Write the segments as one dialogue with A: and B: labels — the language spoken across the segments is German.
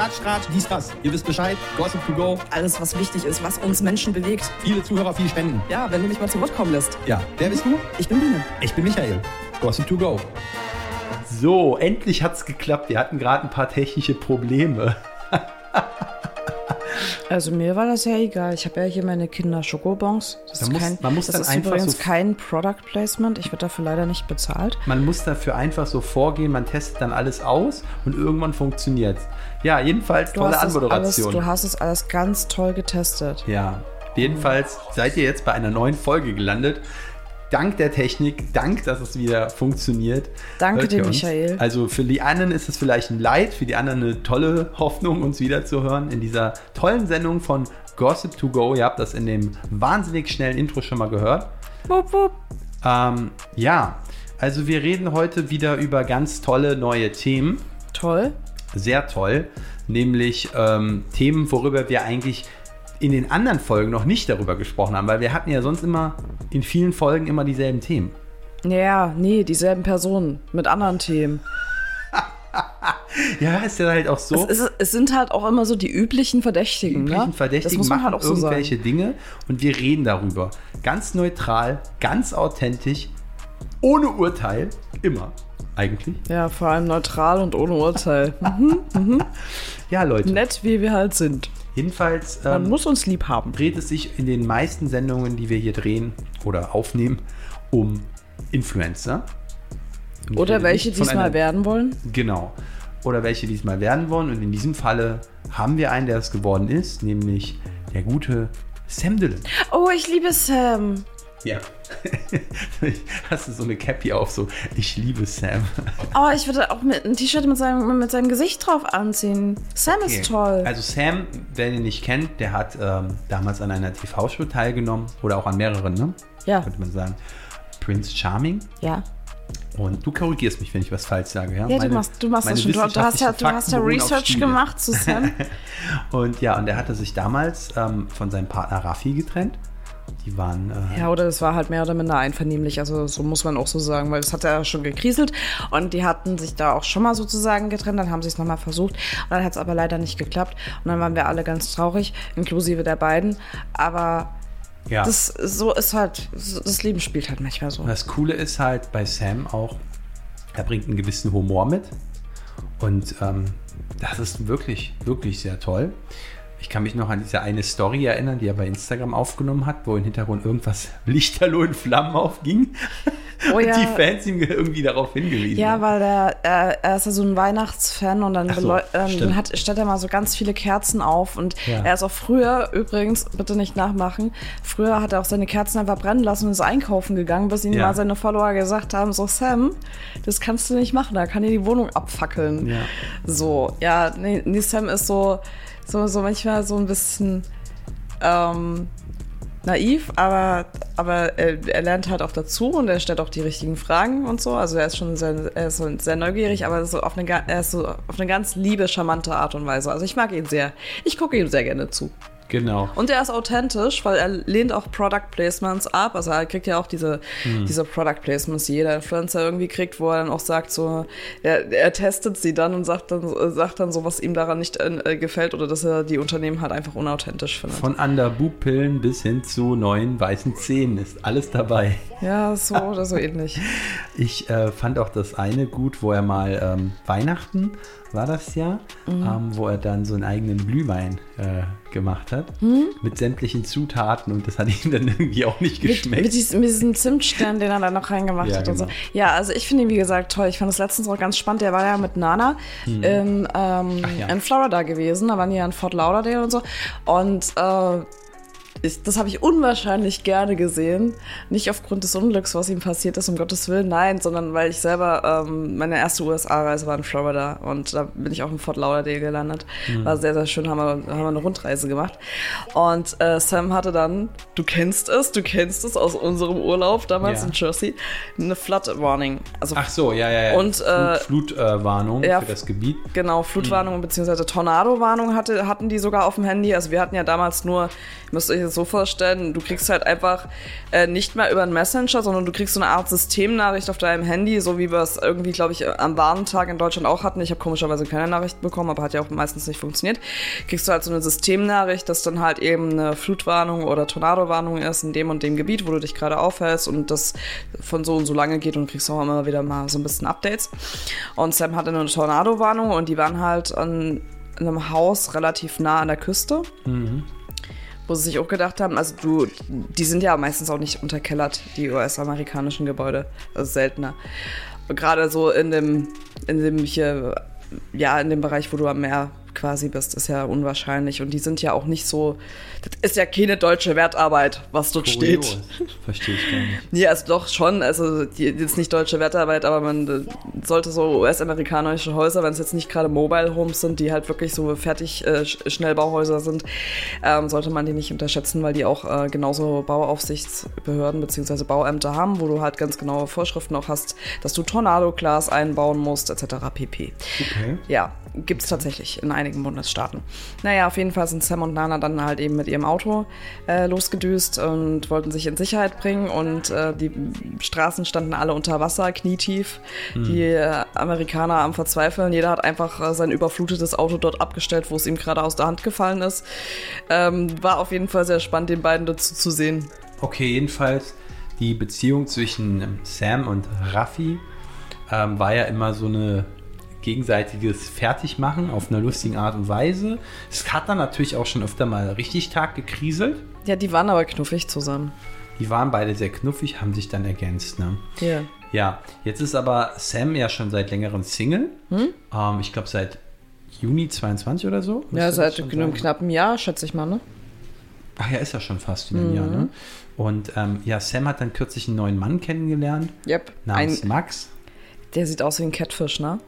A: Tratsch, Tratsch, dies, das. Ihr wisst Bescheid. Gossip to go.
B: Alles, was wichtig ist, was uns Menschen bewegt.
A: Viele Zuhörer, viel Spenden.
B: Ja, wenn du mich mal zu Wort kommen lässt.
A: Ja, wer bist du?
B: Ich bin Biene.
A: Ich bin Michael. Gossip to go.
C: So, endlich hat's geklappt. Wir hatten gerade ein paar technische Probleme.
B: Also mir war das ja egal. Ich habe ja hier meine Kinder Schokobons. Das
C: Man
B: ist,
C: muss-
B: kein,
C: man muss
B: das ist übrigens
C: so-
B: kein Product Placement. Ich werde dafür leider nicht bezahlt.
C: Man muss dafür einfach so vorgehen, man testet dann alles aus und irgendwann funktioniert's. Ja, jedenfalls
B: Du
C: tolle
B: das alles,
C: Anmoderation.
B: du hast es alles ganz toll getestet.
C: Ja, jedenfalls seid ihr jetzt bei einer neuen Folge gelandet. Dank der Technik, dank, dass es wieder funktioniert.
B: Danke dir. Michael.
C: Also für die einen ist es vielleicht ein Leid, für die anderen eine tolle Hoffnung, uns wiederzuhören in dieser tollen Sendung von Gossip to Go. Ihr habt das in dem wahnsinnig schnellen Intro schon mal gehört.
B: Wupp, wupp.
C: Ähm, ja, also wir reden heute wieder über ganz tolle neue Themen.
B: Toll.
C: Sehr toll. Nämlich ähm, Themen, worüber wir eigentlich in den anderen Folgen noch nicht darüber gesprochen haben, weil wir hatten ja sonst immer in vielen Folgen immer dieselben Themen.
B: Ja, nee, dieselben Personen mit anderen Themen.
C: Ja, ist ja halt auch so.
B: Es, ist, es sind halt auch immer so die üblichen Verdächtigen.
C: üblichen
B: ne?
C: Verdächtigen
B: das muss man
C: machen
B: halt auch so
C: irgendwelche
B: sagen.
C: Dinge und wir reden darüber. Ganz neutral, ganz authentisch, ohne Urteil, immer eigentlich.
B: Ja, vor allem neutral und ohne Urteil. Mhm.
C: Ja, Leute.
B: Nett, wie wir halt sind.
C: Jedenfalls
B: Man
C: ähm,
B: muss uns lieb haben.
C: dreht es sich in den meisten Sendungen, die wir hier drehen oder aufnehmen, um Influencer. Und
B: Oder welche diesmal werden wollen.
C: Genau. Oder welche diesmal werden wollen. Und in diesem Falle haben wir einen, der es geworden ist, nämlich der gute Sam Dillon.
B: Oh, ich liebe Sam.
C: Ja. Hast du so eine Cappy auf, so ich liebe Sam.
B: Oh, ich würde auch mit ein T-Shirt mit seinem, mit seinem Gesicht drauf anziehen. Sam
C: Okay.
B: ist toll.
C: Also Sam, wer ihn nicht kennt, der hat ähm, damals an einer TV-Show teilgenommen oder auch an mehreren, ne?
B: ja,
C: Könnte man sagen. Prince Charming.
B: ja.
C: Und du korrigierst mich, wenn ich was falsch sage. Ja,
B: Ja,
C: Meine-
B: du machst, du machst das schon. Du, du hast ja, du hast ja Research gemacht zu Sam.
C: Und ja, und er hatte sich damals ähm, von seinem Partner Raffi getrennt. Die waren. Äh,
B: Ja, oder es war halt mehr oder minder einvernehmlich, also so muss man auch so sagen, weil es hat ja schon gekriselt und die hatten sich da auch schon mal sozusagen getrennt, dann haben sie es nochmal versucht und dann hat es aber leider nicht geklappt und dann waren wir alle ganz traurig, inklusive der beiden, aber
C: ja.
B: das so ist halt, das Leben spielt halt manchmal so.
C: Das Coole ist halt bei Sam auch, er bringt einen gewissen Humor mit. Und ähm, das ist wirklich, wirklich sehr toll. Ich kann mich noch an diese eine Story erinnern, die er bei Instagram aufgenommen hat, wo im Hintergrund irgendwas lichterloh in Flammen aufging.
B: Oh
C: und
B: ja.
C: die Fans ihm irgendwie darauf hingewiesen
B: Ja, weil der, er, er ist ja so ein Weihnachtsfan und dann,
C: so,
B: ähm, dann hat, stellt er mal so ganz viele Kerzen auf und
C: Ja.
B: er ist auch früher, übrigens, bitte nicht nachmachen, früher hat er auch seine Kerzen einfach brennen lassen und ist einkaufen gegangen, bis ihm
C: Ja.
B: mal seine Follower gesagt haben, so Sam, das kannst du nicht machen, da kann dir die Wohnung abfackeln.
C: Ja.
B: So, ja, nee, nee, Sam ist so, so, so manchmal so ein bisschen ähm, naiv, aber, aber er, er lernt halt auch dazu und er stellt auch die richtigen Fragen und so. Also er ist schon sehr, er ist sehr neugierig, aber so auf eine, er ist so auf eine ganz liebe, charmante Art und Weise. Also ich mag ihn sehr. Ich gucke ihm sehr gerne zu.
C: Genau.
B: Und er ist authentisch, weil er lehnt auch Product Placements ab. Also er kriegt ja auch diese, diese Product Placements, die jeder Influencer irgendwie kriegt, wo er dann auch sagt, so, er, er testet sie dann und sagt dann, sagt dann so, was ihm daran nicht äh, gefällt oder dass er die Unternehmen halt einfach unauthentisch findet.
C: Von Underboob-Pillen bis hin zu neuen weißen Zähnen ist alles dabei.
B: ja, so oder so ähnlich.
C: Ich äh, fand auch das eine gut, wo er mal ähm, Weihnachten war das ja,
B: Mhm.
C: ähm, wo er dann so einen eigenen Glühwein äh, gemacht hat
B: Mhm.
C: mit sämtlichen Zutaten und das hat ihm dann irgendwie auch nicht
B: Mit,
C: geschmeckt.
B: mit, diesem, mit diesem Zimtstern, den er da noch reingemacht
C: Ja,
B: hat und so.
C: genau.
B: Ja, also ich finde ihn, wie gesagt, toll. Ich fand es letztens auch ganz spannend. Der war ja mit Nana in, ähm,
C: Mhm. Ja.
B: in Florida gewesen. Da waren die ja in Fort Lauderdale und so. Und äh, ich, das habe ich unwahrscheinlich gerne gesehen. Nicht aufgrund des Unglücks, was ihm passiert ist, um Gottes Willen, nein, sondern weil ich selber, ähm, meine erste USA-Reise war in Florida und da bin ich auch in Fort Lauderdale gelandet. War sehr, sehr schön, haben wir, haben wir eine Rundreise gemacht. Und äh, Sam hatte dann, du kennst es, du kennst es aus unserem Urlaub damals
C: Ja.
B: in Jersey, eine Flood Warning. Also
C: Ach so, ja, ja, ja.
B: Und, äh,
C: Flutwarnung
B: ja,
C: für das Gebiet.
B: Genau, Flutwarnung bzw. Tornado-Warnung hatte, hatten die sogar auf dem Handy. Also wir hatten ja damals nur, müsst ihr das so vorstellen, du kriegst halt einfach äh, nicht mehr über einen Messenger, sondern du kriegst so eine Art Systemnachricht auf deinem Handy, so wie wir es irgendwie, glaube ich, am Warntag in Deutschland auch hatten. Ich habe komischerweise keine Nachrichten bekommen, aber hat ja auch meistens nicht funktioniert. Kriegst du halt so eine Systemnachricht, dass dann halt eben eine Flutwarnung oder Tornadowarnung ist in dem und dem Gebiet, wo du dich gerade aufhältst und das von so und so lange geht und kriegst auch immer wieder mal so ein bisschen Updates. Und Sam hatte eine Tornadowarnung und die waren halt an in einem Haus relativ nah an der Küste. Wo sie sich auch gedacht haben, also du, die sind ja meistens auch nicht unterkellert, die US-amerikanischen Gebäude. Also seltener. Und Gerade so in dem, in dem hier, ja, in dem Bereich, wo du am Meer quasi bist, ist ja unwahrscheinlich. Und die sind ja auch nicht so, das ist ja keine deutsche Wertarbeit, was dort steht.
C: Kurios. Verstehe ich gar nicht.
B: Nee, also doch schon. Also die, jetzt nicht deutsche Wertarbeit, aber man äh, sollte so US-amerikanische Häuser, wenn es jetzt nicht gerade Mobile Homes sind, die halt wirklich so fertig äh, Sch- Schnellbauhäuser sind, ähm, sollte man die nicht unterschätzen, weil die auch äh, genauso Bauaufsichtsbehörden bzw. Bauämter haben, wo du halt ganz genaue Vorschriften auch hast, dass du Tornadoglas einbauen musst, etc. pp.
C: Okay.
B: Ja, gibt es tatsächlich in einigen Bundesstaaten. Naja, auf jeden Fall sind Sam und Nana dann halt eben mit ihrem Auto äh, losgedüst und wollten sich in Sicherheit bringen und äh, die Straßen standen alle unter Wasser, knietief. Die äh, Amerikaner am Verzweifeln. Jeder hat einfach äh, sein überflutetes Auto dort abgestellt, wo es ihm gerade aus der Hand gefallen ist. Ähm, war auf jeden Fall sehr spannend, den beiden dazu zu sehen.
C: Okay, jedenfalls die Beziehung zwischen Sam und Raffi ähm, war ja immer so eine gegenseitiges Fertigmachen auf einer lustigen Art und Weise. Es hat dann natürlich auch schon öfter mal richtig Tag gekriselt.
B: Ja, die waren aber knuffig zusammen.
C: Die waren beide sehr knuffig, haben sich dann ergänzt. Ne?
B: Ja.
C: Ja, jetzt ist aber Sam ja schon seit längerem Single. Ähm, ich glaube seit Juni 22 oder so.
B: Ja, seit einem knappen Jahr, schätze ich mal, ne?
C: Ach ja, ist ja schon fast in einem Jahr. Ne? Und ähm, ja, Sam hat dann kürzlich einen neuen Mann kennengelernt,
B: Yep.
C: namens
B: Ein,
C: Max.
B: der sieht aus wie ein Catfish, ne?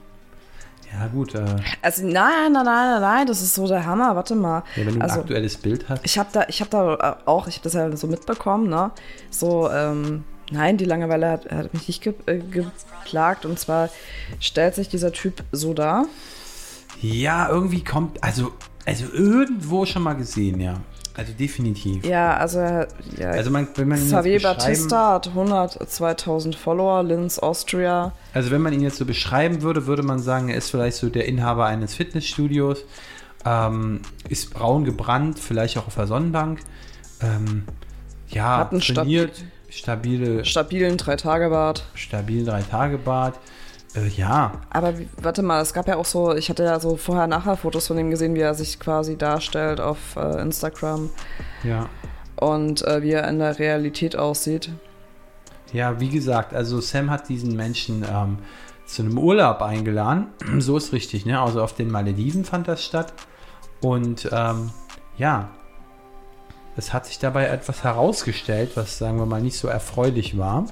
C: Ja, gut. Äh,
B: Also nein, nein, nein, nein, nein, das ist so der Hammer. Warte mal.
C: ja, wenn du ein
B: also
C: aktuelles Bild hast.
B: ich habe da, ich habe da äh, auch, ich habe das ja so mitbekommen, ne? So, ähm, nein, die Langeweile hat, hat mich nicht ge äh, geplagt. Und zwar stellt sich dieser Typ so dar.
C: Ja, irgendwie kommt, also, also irgendwo schon mal gesehen, ja. Also definitiv.
B: Ja, also ja,
C: Also man, wenn man ihn
B: Xavier Batista hat 102.000 Follower, Linz Austria.
C: also wenn man ihn jetzt so beschreiben würde, würde man sagen, er ist vielleicht so der Inhaber eines Fitnessstudios, ähm, ist braun gebrannt, vielleicht auch auf der Sonnenbank, ähm, ja,
B: Hat
C: trainiert, stabile,
B: Stabilen Drei-Tage-Bart.
C: stabilen drei Tage Bart, äh, ja,
B: Aber wie, warte mal, es gab ja auch so, ich hatte ja so vorher-nachher Fotos von ihm gesehen, wie er sich quasi darstellt auf äh, Instagram
C: ja.
B: und äh, wie er in der Realität aussieht.
C: Ja, wie gesagt, also Sam hat diesen Menschen ähm, zu einem Urlaub eingeladen. so ist richtig, ne? Also auf den Malediven fand das statt. Und ähm, ja, es hat sich dabei etwas herausgestellt, was sagen wir mal nicht so erfreulich war.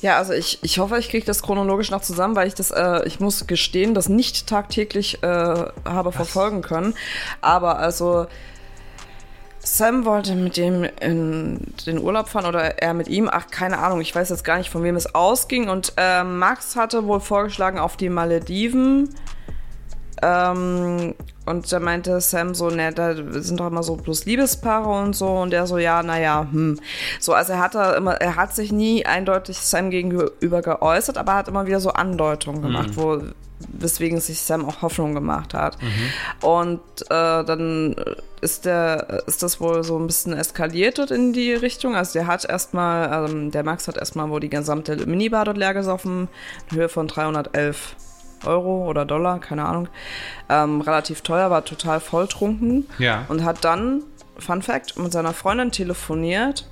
B: Ja, also ich, ich hoffe, ich kriege das chronologisch noch zusammen, weil ich das, äh, ich muss gestehen, das nicht tagtäglich äh, habe verfolgen können. Aber also Sam wollte mit dem in den Urlaub fahren oder er mit ihm, ach keine Ahnung, ich weiß jetzt gar nicht, von wem es ausging. Und äh, Max hatte wohl vorgeschlagen auf die Malediven. Ähm, und da meinte Sam so, ne, da sind doch immer so bloß Liebespaare und so. Und der so, ja, naja, hm. So, also er hat da immer, er hat sich nie eindeutig Sam gegenüber geäußert, aber er hat immer wieder so Andeutungen gemacht, wo, weswegen sich Sam auch Hoffnung gemacht hat. Und äh, dann ist der, ist das wohl so ein bisschen eskaliert dort in die Richtung. Also der hat erstmal, ähm, der Max hat erstmal wohl die gesamte Minibar dort leer gesoffen, in Höhe von 311 Euro oder Dollar, keine Ahnung. Ähm, relativ teuer, war total volltrunken.
C: Ja.
B: Und hat dann, Fun Fact, mit seiner Freundin telefoniert,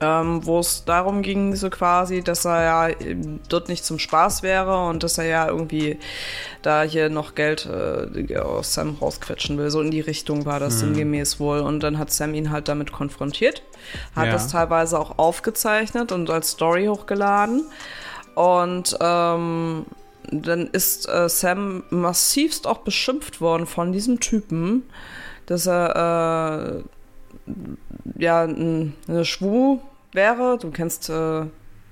B: ähm, wo es darum ging, so quasi, dass er ja dort nicht zum Spaß wäre und dass er ja irgendwie da hier noch Geld äh, aus Sam rausquetschen will. So in die Richtung war das sinngemäß wohl. Und dann hat Sam ihn halt damit konfrontiert, hat
C: Ja.
B: das teilweise auch aufgezeichnet und als Story hochgeladen. Und ähm, dann ist äh, Sam massivst auch beschimpft worden von diesem Typen, dass er äh, ja ein, eine Schwu wäre. Du kennst, äh,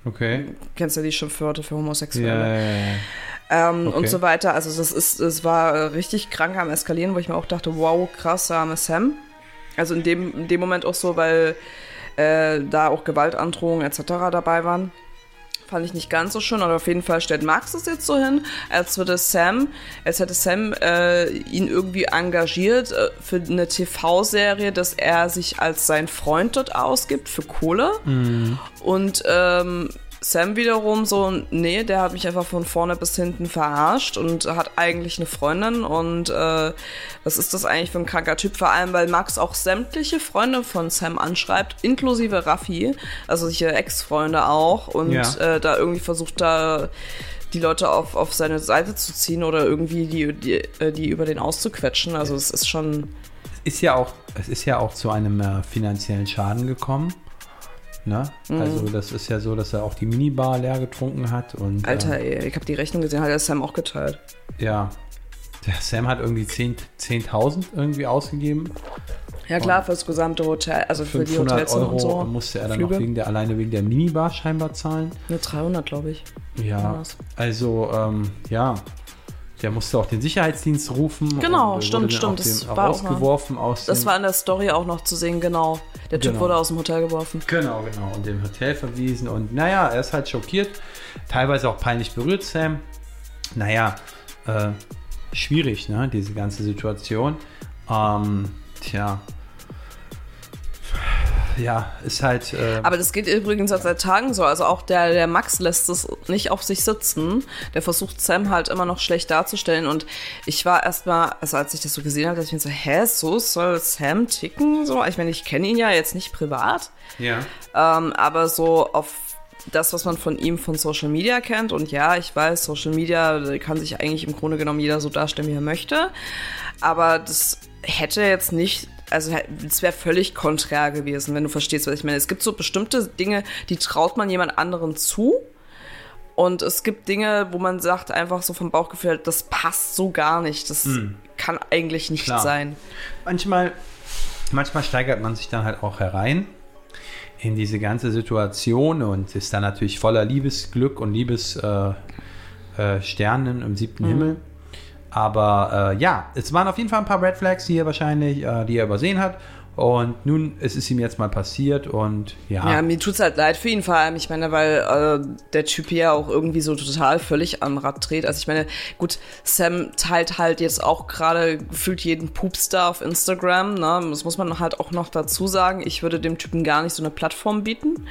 C: Okay.
B: kennst ja die Schimpfwörter für Homosexuelle.
C: ja, ja, ja.
B: Ähm,
C: Okay.
B: Und so weiter. Also das ist, es war äh, richtig krank am Eskalieren, wo ich mir auch dachte, wow, krass, der arme Sam. Also in dem, in dem Moment auch so, weil äh, da auch Gewaltandrohungen etc. dabei waren. Fand ich nicht ganz so schön, aber auf jeden Fall stellt Max es jetzt so hin, als würde Sam, als hätte Sam äh, ihn irgendwie engagiert äh, für eine TV-Serie, dass er sich als sein Freund dort ausgibt für Kohle. Und ähm, Sam wiederum so, nee, der hat mich einfach von vorne bis hinten verarscht und hat eigentlich eine Freundin und äh, was ist das eigentlich für ein kranker Typ? Vor allem, weil Max auch sämtliche Freunde von Sam anschreibt, inklusive Raffi, also solche Ex-Freunde auch und
C: Ja.
B: äh, da irgendwie versucht da die Leute auf, auf seine Seite zu ziehen oder irgendwie die, die, äh, die über den auszuquetschen. Also es ist schon,
C: ist ja auch, es ist ja auch zu einem äh, finanziellen Schaden gekommen. Ne?
B: Mhm.
C: Also das ist ja so, dass er auch die Minibar leer getrunken hat und
B: Alter,
C: äh,
B: ey, ich habe die Rechnung gesehen, hat der Sam auch geteilt.
C: ja, der Sam hat irgendwie 10 10.000 irgendwie ausgegeben.
B: Ja klar, fürs gesamte Hotel, also für die
C: 500
B: Hotels
C: Euro
B: und so.
C: musste er dann
B: Flüge.
C: noch wegen der, alleine wegen der Minibar scheinbar zahlen.
B: Nur 300, glaube ich.
C: Ja, also ähm, ja, der musste auch den Sicherheitsdienst rufen.
B: Genau,
C: äh,
B: stimmt, stimmt, das war auch
C: rausgeworfen aus
B: Das war in der Story auch noch zu sehen, genau. Der Typ
C: Genau.
B: wurde aus dem Hotel geworfen.
C: Genau, genau. Und dem Hotel verwiesen. Und naja, er ist halt schockiert. Teilweise auch peinlich berührt, Sam. Naja, äh, schwierig, ne, diese ganze Situation. Ähm, tja. Ja, ist halt. Äh,
B: Aber das geht übrigens seit seit Tagen so. Also auch der, der Max lässt es nicht auf sich sitzen. Der versucht Sam halt immer noch schlecht darzustellen. Und ich war erstmal, also als ich das so gesehen habe, dachte ich mir so, hä, so soll Sam ticken? So, ich meine, ich kenne ihn ja jetzt nicht privat.
C: ja.
B: Ähm, aber so auf das, was man von ihm von Social Media kennt. Und ja, ich weiß, Social Media kann sich eigentlich im Grunde genommen jeder so darstellen, wie er möchte. Aber das hätte jetzt nicht, also es wäre völlig konträr gewesen, wenn du verstehst, was ich meine. Es gibt so bestimmte Dinge, die traut man jemand anderen zu. Und es gibt Dinge, wo man sagt, einfach so vom Bauchgefühl, das passt so gar nicht. Das kann eigentlich nicht
C: Klar.
B: sein.
C: manchmal, manchmal steigert man sich dann halt auch herein in diese ganze Situation und ist dann natürlich voller Liebesglück und Liebessternen äh, Sternen im siebten Himmel. Aber äh, ja, es waren auf jeden Fall ein paar Red Flags, die er wahrscheinlich, äh, die er übersehen hat. Und nun es ist ihm jetzt mal passiert und ja.
B: Ja, mir tut's halt leid für ihn vor allem. Ich meine, weil äh, der Typ hier auch irgendwie so total völlig am Rad dreht. Also ich meine, gut, Sam teilt halt jetzt auch gerade gefühlt jeden Pupstar auf Instagram. Ne? Das muss man halt auch noch dazu sagen. Ich würde dem Typen gar nicht so eine Plattform bieten.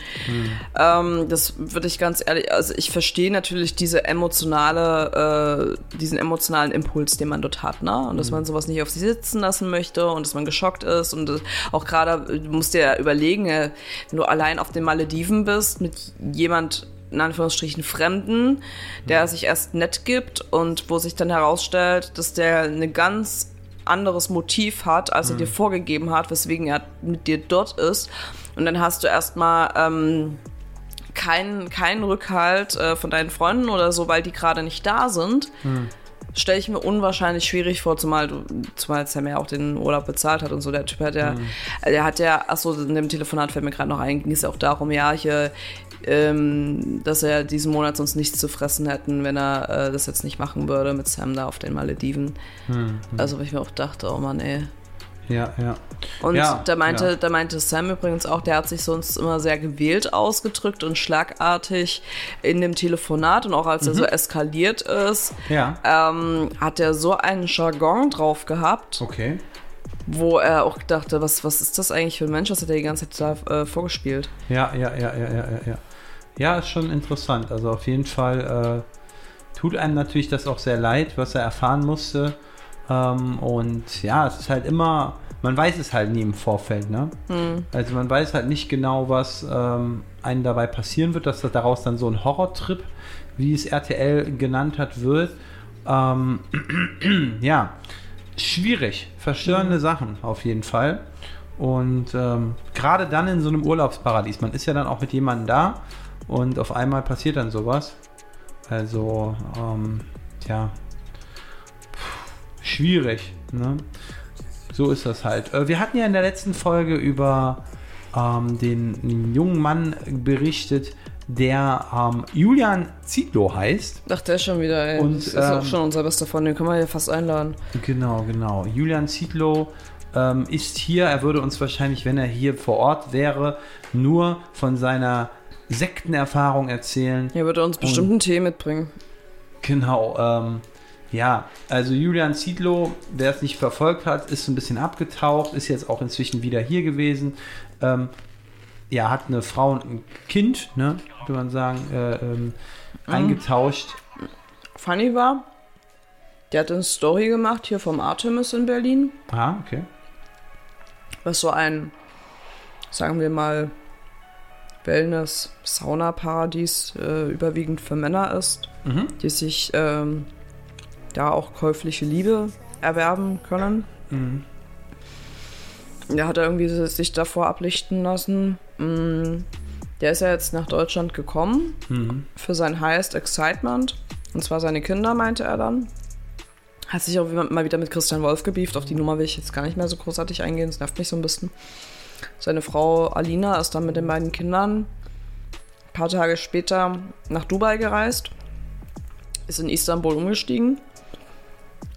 B: Ähm, das würde ich ganz ehrlich, also ich verstehe natürlich diese emotionale, äh, diesen emotionalen Impuls, den man dort hat, ne? Und dass man sowas nicht auf sich sitzen lassen möchte und dass man geschockt ist und äh, auch gerade, du musst dir ja überlegen, äh, wenn du allein auf den Malediven bist mit jemand in Anführungsstrichen Fremden, der sich erst nett gibt und wo sich dann herausstellt, dass der eine ganz anderes Motiv hat, als er dir vorgegeben hat, weswegen er mit dir dort ist. Und dann hast du erstmal ähm, keinen keinen Rückhalt äh, von deinen Freunden oder so, weil die gerade nicht da sind. Stelle ich mir unwahrscheinlich schwierig vor, zumal du, zumal Sam ja auch den Urlaub bezahlt hat und so. Der Typ hat ja, der hat ja, achso, in dem Telefonat fällt mir gerade noch ein, ging es ja auch darum, ja, hier, ähm, dass er diesen Monat sonst nichts zu fressen hätten, wenn er äh, das jetzt nicht machen würde mit Sam da auf den Malediven. Also, wo ich mir auch dachte, oh Mann, ey.
C: Ja, ja.
B: Und
C: Ja,
B: da meinte,
C: ja.
B: da meinte Sam übrigens auch, der hat sich sonst immer sehr gewählt ausgedrückt und schlagartig in dem Telefonat und auch als er so eskaliert ist,
C: Ja.
B: ähm, hat er so einen Jargon drauf gehabt,
C: Okay.
B: wo er auch dachte, was, was ist das eigentlich für ein Mensch, was hat er die ganze Zeit da äh, vorgespielt?
C: Ja, ja, ja, ja, ja, ja, ja. Ja, ist schon interessant. Also auf jeden Fall äh, tut einem natürlich das auch sehr leid, was er erfahren musste. Ähm, und ja, es ist halt immer, man weiß es halt nie im Vorfeld, ne? Also man weiß halt nicht genau, was ähm, einem dabei passieren wird, dass das daraus dann so ein Horrortrip, wie es RTL genannt hat, wird. Ähm, ja, schwierig, verstörende Sachen auf jeden Fall. Und ähm, gerade dann in so einem Urlaubsparadies, man ist ja dann auch mit jemandem da und auf einmal passiert dann sowas. Also, ähm, tja, schwierig. Ne? So ist das halt. Äh, wir hatten ja in der letzten Folge über ähm, den jungen Mann berichtet, der ähm, Julian Zietlow heißt.
B: Ach, der ist schon wieder, ey.
C: Und,
B: das ist auch
C: ähm,
B: schon unser bester Freund, den können wir hier fast einladen.
C: Genau, genau. Julian Zietlow ähm, ist hier. Er würde uns wahrscheinlich, wenn er hier vor Ort wäre, nur von seiner Sektenerfahrung erzählen.
B: Er würde uns bestimmt einen Tee mitbringen.
C: Genau, ähm, ja, also Julian Ziedlow, wer es nicht verfolgt hat, ist ein bisschen abgetaucht, ist jetzt auch inzwischen wieder hier gewesen. Ähm, ja, hat eine Frau und ein Kind, ne, würde man sagen, äh, ähm, eingetauscht.
B: Funny war, der hat eine Story gemacht hier vom Artemis in Berlin,
C: Ah, okay.
B: was so ein, sagen wir mal, Wellness-Sauna-Paradies äh, überwiegend für Männer ist,
C: Mhm.
B: die sich ähm, da auch käufliche Liebe erwerben können.
C: Mhm.
B: Der hat er irgendwie sich davor ablichten lassen. Mm, Der ist ja jetzt nach Deutschland gekommen
C: Mhm.
B: für sein Highest Excitement. Und zwar seine Kinder, meinte er dann. Hat sich auch mal wieder mit Christian Wolf gebieft. Auf die Nummer will ich jetzt gar nicht mehr so großartig eingehen. Das nervt mich so ein bisschen. Seine Frau Alina ist dann mit den beiden Kindern ein paar Tage später nach Dubai gereist. Ist in Istanbul umgestiegen.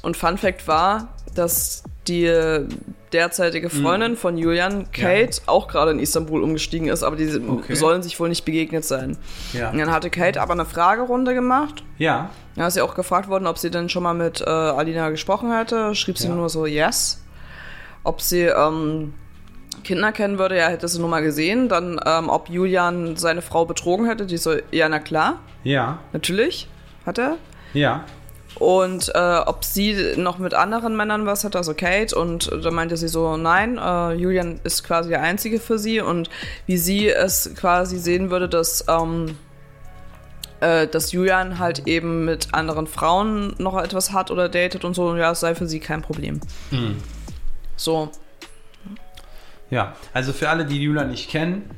B: Und Fun Fact war, dass die derzeitige Freundin von Julian, Kate, auch gerade in Istanbul umgestiegen ist, aber die
C: Okay.
B: sollen sich wohl nicht begegnet sein.
C: Ja.
B: Und dann hatte Kate aber eine Fragerunde gemacht.
C: Ja.
B: Da ist sie auch gefragt worden, ob sie denn schon mal mit äh, Alina gesprochen hätte. Schrieb sie
C: Ja.
B: nur so, yes. Ob sie ähm, Kinder kennen würde, ja, hätte sie nur mal gesehen. Dann, ähm, ob Julian seine Frau betrogen hätte, die so, ja, na klar,
C: Ja.
B: natürlich, hat er.
C: Ja.
B: Und äh, ob sie noch mit anderen Männern was hat, also Kate. Und da meinte sie so, nein, äh, Julian ist quasi der Einzige für sie. Und wie sie es quasi sehen würde, dass, ähm, äh, dass Julian halt eben mit anderen Frauen noch etwas hat oder datet und so, ja, es sei für sie kein Problem. So,
C: Ja, also für alle, die Julian nicht kennen,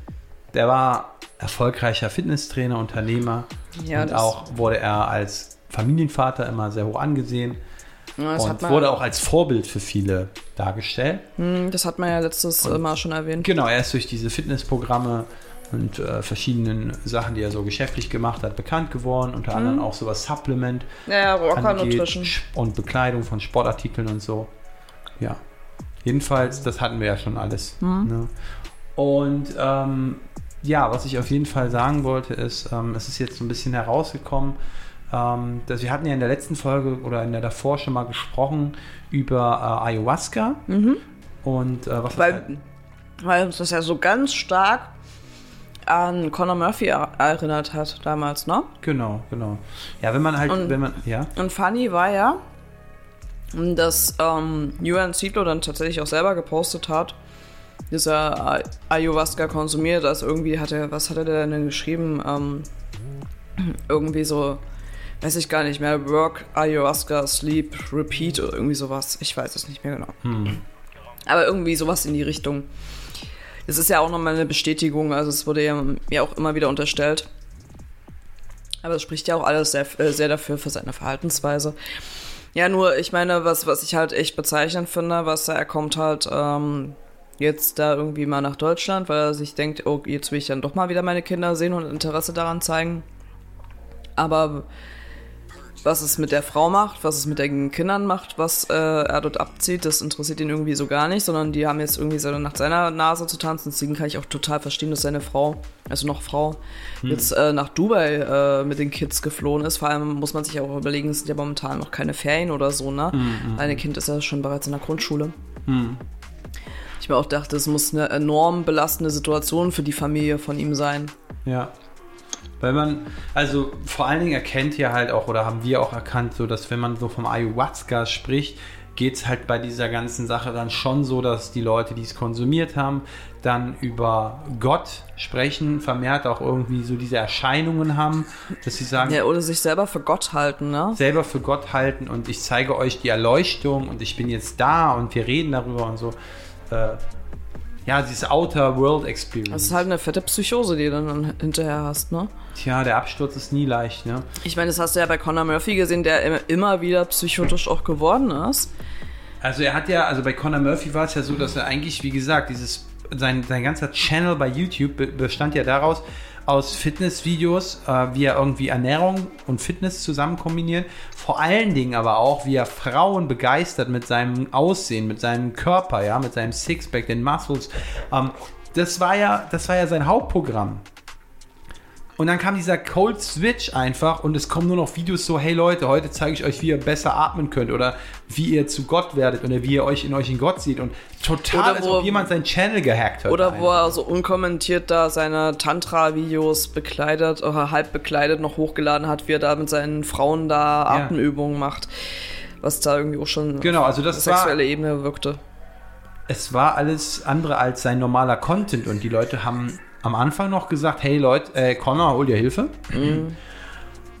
C: der war erfolgreicher Fitnesstrainer, Unternehmer
B: Ja,
C: und auch wurde er als Familienvater immer sehr hoch angesehen
B: ja,
C: und
B: man,
C: wurde auch als Vorbild für viele dargestellt.
B: Hm, das hat man ja letztes äh, Mal schon erwähnt.
C: Genau, er ist durch diese Fitnessprogramme und äh, verschiedenen Sachen, die er so geschäftlich gemacht hat, bekannt geworden. Unter anderem auch sowas Supplement
B: Ja, Rocker Nutrition.
C: und Bekleidung von Sportartikeln und so. Ja. Jedenfalls, das hatten wir ja schon alles. Ne? Und ähm, ja, was ich auf jeden Fall sagen wollte, ist, ähm, es ist jetzt so ein bisschen herausgekommen, ähm, dass wir hatten ja in der letzten Folge oder in der davor schon mal gesprochen über äh, Ayahuasca. Und äh, was das halt-
B: Weil, weil uns das ja so ganz stark an Conor Murphy er erinnert hat damals, ne?
C: Genau, genau. Ja, wenn man halt,
B: Und-
C: wenn man, ja,
B: Und funny war ja, dass ähm, Yuan Zietlow dann tatsächlich auch selber gepostet hat, dass er Ay- Ayahuasca konsumiert. Also irgendwie hat er, was hat er denn geschrieben? Ähm, irgendwie so, weiß ich gar nicht mehr, Work, Ayahuasca, Sleep, Repeat oder irgendwie sowas. Ich weiß es nicht mehr genau. Aber irgendwie sowas in die Richtung. Das ist ja auch nochmal eine Bestätigung, also es wurde ja mir auch immer wieder unterstellt. Aber es spricht ja auch alles sehr, äh, sehr dafür für seine Verhaltensweise. Ja, nur, ich meine, was, was ich halt echt bezeichnend finde, was er, er kommt halt ähm, jetzt da irgendwie mal nach Deutschland, weil er sich denkt, oh, jetzt will ich dann doch mal wieder meine Kinder sehen und Interesse daran zeigen. Aber was es mit der Frau macht, was es mit den Kindern macht, was äh, er dort abzieht, das interessiert ihn irgendwie so gar nicht, sondern die haben jetzt irgendwie so nach seiner Nase zu tanzen. Deswegen kann ich auch total verstehen, dass seine Frau, also noch Frau, jetzt äh, nach Dubai äh, mit den Kids geflohen ist. Vor allem muss man sich auch überlegen, es sind ja momentan noch keine Ferien oder so, ne? Eine Kind ist ja schon bereits in der Grundschule. Ich mir auch dachte, es muss eine enorm belastende Situation für die Familie von ihm sein.
C: Ja. Weil man, also vor allen Dingen erkennt ja halt auch, oder haben wir auch erkannt, so dass wenn man so vom Ayahuasca spricht, geht es halt bei dieser ganzen Sache dann schon so, dass die Leute, die es konsumiert haben, dann über Gott sprechen, vermehrt auch irgendwie so diese Erscheinungen haben, dass sie sagen,
B: Ja, oder sich selber für Gott halten, ne?
C: selber für Gott halten und ich zeige euch die Erleuchtung und ich bin jetzt da und wir reden darüber und so. Äh, ja, dieses Outer World Experience.
B: Das ist halt eine fette Psychose, die du dann hinterher hast, ne?
C: Tja, der Absturz ist nie leicht, ne?
B: Ich meine, das hast du ja bei Conor Murphy gesehen, der immer- wieder psychotisch auch geworden ist.
C: Also er hat ja, also bei Conor Murphy war es ja so, dass er eigentlich, wie gesagt, dieses sein, sein ganzer Channel bei YouTube be- bestand ja daraus, aus Fitnessvideos, äh, wie er irgendwie Ernährung und Fitness zusammen kombiniert. Vor allen Dingen aber auch, wie er Frauen begeistert mit seinem Aussehen, mit seinem Körper, ja, mit seinem Sixpack, den Muscles. Ähm, das war ja, das war ja sein Hauptprogramm. Und dann kam dieser Cold Switch einfach und es kommen nur noch Videos so, hey Leute, heute zeige ich euch, wie ihr besser atmen könnt oder wie ihr zu Gott werdet oder wie ihr euch in euch in Gott seht und total, als
B: wo-
C: ob jemand seinen Channel gehackt hat.
B: Oder wo
C: einfach.
B: er so unkommentiert da seine Tantra-Videos bekleidet oder halb bekleidet noch hochgeladen hat, wie er da mit seinen Frauen da Atemübungen macht. Was da irgendwie auch schon
C: Genau, also das
B: sexuelle Ebene wirkte.
C: es war alles andere als sein normaler Content und die Leute haben am Anfang noch gesagt, hey Leute, äh, Connor, hol dir Hilfe.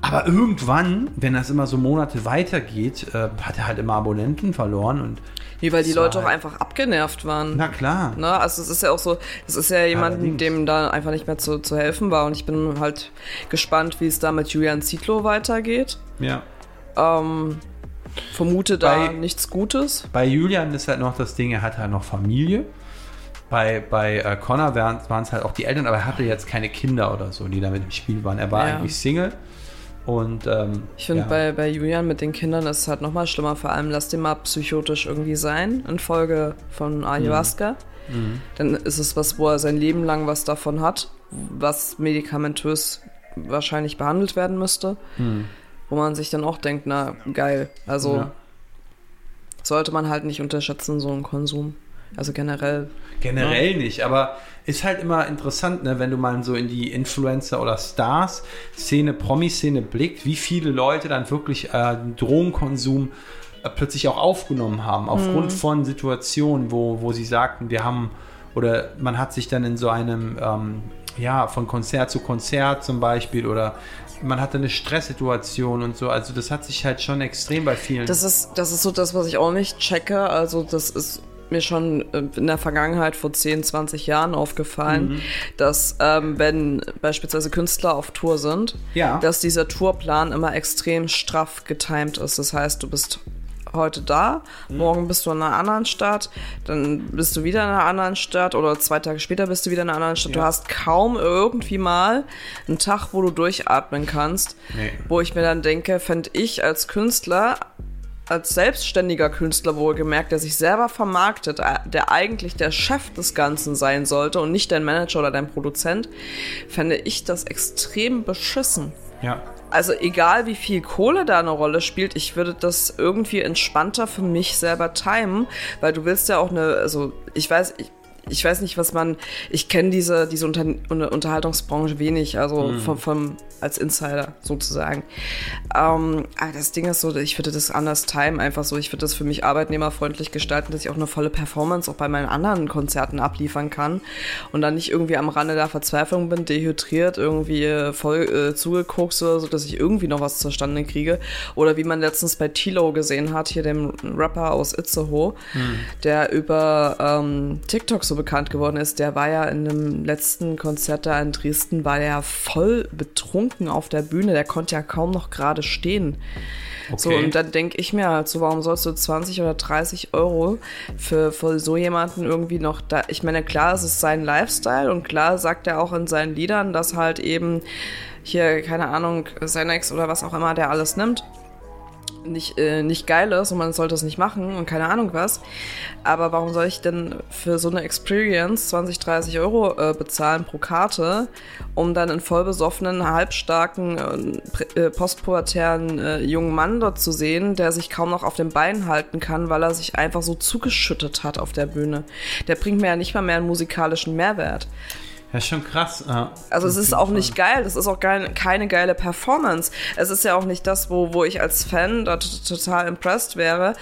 C: Aber irgendwann, wenn das immer so Monate weitergeht, äh, hat er halt immer Abonnenten verloren und
B: Nee, weil die Leute auch
C: halt-
B: einfach abgenervt waren.
C: na klar.
B: Ne? Also es ist ja auch so, es ist ja jemand,
C: Allerdings.
B: dem da einfach nicht mehr zu, zu helfen war. Und ich bin halt gespannt, wie es da mit Julian Zietlow weitergeht.
C: Ja.
B: Ähm, vermute da
C: Bei-
B: nichts Gutes.
C: Bei Julian ist halt noch das Ding, er hat halt noch Familie. Bei, bei äh, Connor waren es halt auch die Eltern, aber er hatte jetzt keine Kinder oder so, die da mit im Spiel waren. Er war
B: Ja.
C: eigentlich Single. Und ähm,
B: Ich finde,
C: ja.
B: bei, bei Julian mit den Kindern ist es halt nochmal schlimmer. Vor allem, lass den mal psychotisch irgendwie sein, infolge von Ayahuasca.
C: Mhm.
B: Dann ist es was, wo er sein Leben lang was davon hat, was medikamentös wahrscheinlich behandelt werden müsste. Wo man sich dann auch denkt, na geil. Also
C: Mhm. Ja.
B: sollte man halt nicht unterschätzen, so einen Konsum. Also generell.
C: Generell nicht, aber ist halt immer interessant, ne, wenn du mal so in die Influencer- oder Stars-Szene, Promi-Szene blickt, wie viele Leute dann wirklich äh, Drogenkonsum äh, plötzlich auch aufgenommen haben, aufgrund von Situationen, wo, wo sie sagten, wir haben, oder man hat sich dann in so einem, ähm, ja, von Konzert zu Konzert zum Beispiel, oder man hatte eine Stresssituation und so, also das hat sich halt schon extrem bei vielen.
B: Das ist, das ist so das, was ich auch nicht checke. Also, das ist mir schon äh, in der Vergangenheit vor 10, 20 Jahren aufgefallen,
C: Mhm.
B: dass ähm, wenn beispielsweise Künstler auf Tour sind,
C: Ja.
B: dass dieser Tourplan immer extrem straff getimed ist. Das heißt, du bist heute da,
C: Mhm.
B: morgen bist du in einer anderen Stadt, dann bist du wieder in einer anderen Stadt oder zwei Tage später bist du wieder in einer anderen Stadt. Du
C: Ja.
B: hast kaum irgendwie mal einen Tag, wo du durchatmen kannst,
C: Nee.
B: wo ich mir dann denke, fände ich als Künstler als selbstständiger Künstler wohlgemerkt, der sich selber vermarktet, der eigentlich der Chef des Ganzen sein sollte und nicht dein Manager oder dein Produzent, fände ich das extrem beschissen.
C: ja.
B: Also egal wie viel Kohle da eine Rolle spielt, ich würde das irgendwie entspannter für mich selber timen, weil du willst ja auch eine, also ich weiß, ich, ich weiß nicht, was man, ich kenne diese, diese Unter, Unter- Unterhaltungsbranche wenig, also vom, vom, als Insider sozusagen. Ähm, aber das Ding ist so, ich würde das anders timen, einfach so, ich würde das für mich arbeitnehmerfreundlich gestalten, dass ich auch eine volle Performance auch bei meinen anderen Konzerten abliefern kann und dann nicht irgendwie am Rande der Verzweiflung bin, dehydriert, irgendwie äh, voll äh, zugeguckt oder so, dass ich irgendwie noch was zustande kriege. Oder wie man letztens bei Tilo gesehen hat, hier dem Rapper aus Itzehoe, der über ähm, TikTok so bekannt geworden ist, der war ja in dem letzten Konzert da in Dresden, war der voll betrunken auf der Bühne, der konnte ja kaum noch gerade stehen. So,
C: Okay.
B: und dann denke ich mir halt so, warum sollst du 20 oder 30 Euro für, für so jemanden irgendwie noch da, ich meine, klar, es ist sein Lifestyle und klar sagt er auch in seinen Liedern, dass halt eben hier, keine Ahnung, Xanax oder was auch immer der alles nimmt, nicht, äh, nicht geil ist und man sollte es nicht machen und keine Ahnung was. Aber warum soll ich denn für so eine Experience 20, 30 Euro äh, bezahlen pro Karte, um dann einen vollbesoffenen, halbstarken, äh, äh, postpubertären äh, jungen Mann dort zu sehen, der sich kaum noch auf den Beinen halten kann, weil er sich einfach so zugeschüttet hat auf der Bühne. Der bringt mir ja nicht mal mehr einen musikalischen Mehrwert.
C: Ja, schon krass. ja.
B: Also es ist auch nicht geil, das ist auch geil, keine geile Performance. Es ist ja auch nicht das, wo, wo ich als Fan da total impressed wäre.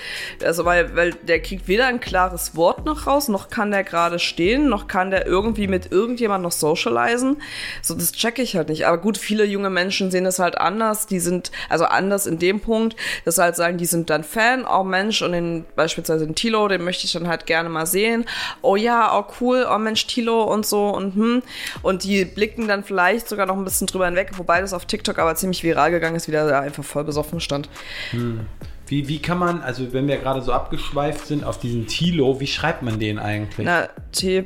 B: Also weil, weil der kriegt weder ein klares Wort noch raus, noch kann der gerade stehen, noch kann der irgendwie mit irgendjemand noch socialisen. So, das check ich halt nicht. Aber gut, viele junge Menschen sehen es halt anders. Die sind, also anders in dem Punkt, dass sie halt sagen, die sind dann Fan, oh Mensch, und den, beispielsweise den Tilo, den möchte ich dann halt gerne mal sehen. Oh ja, oh cool, oh Mensch, Tilo und so und hm. Und die blicken dann vielleicht sogar noch ein bisschen drüber hinweg, wobei das auf TikTok aber ziemlich viral gegangen ist, wie der da einfach voll besoffen stand.
C: Wie, wie kann man, also wenn wir gerade so abgeschweift sind auf diesen Tilo, wie schreibt man den eigentlich?
B: Na, T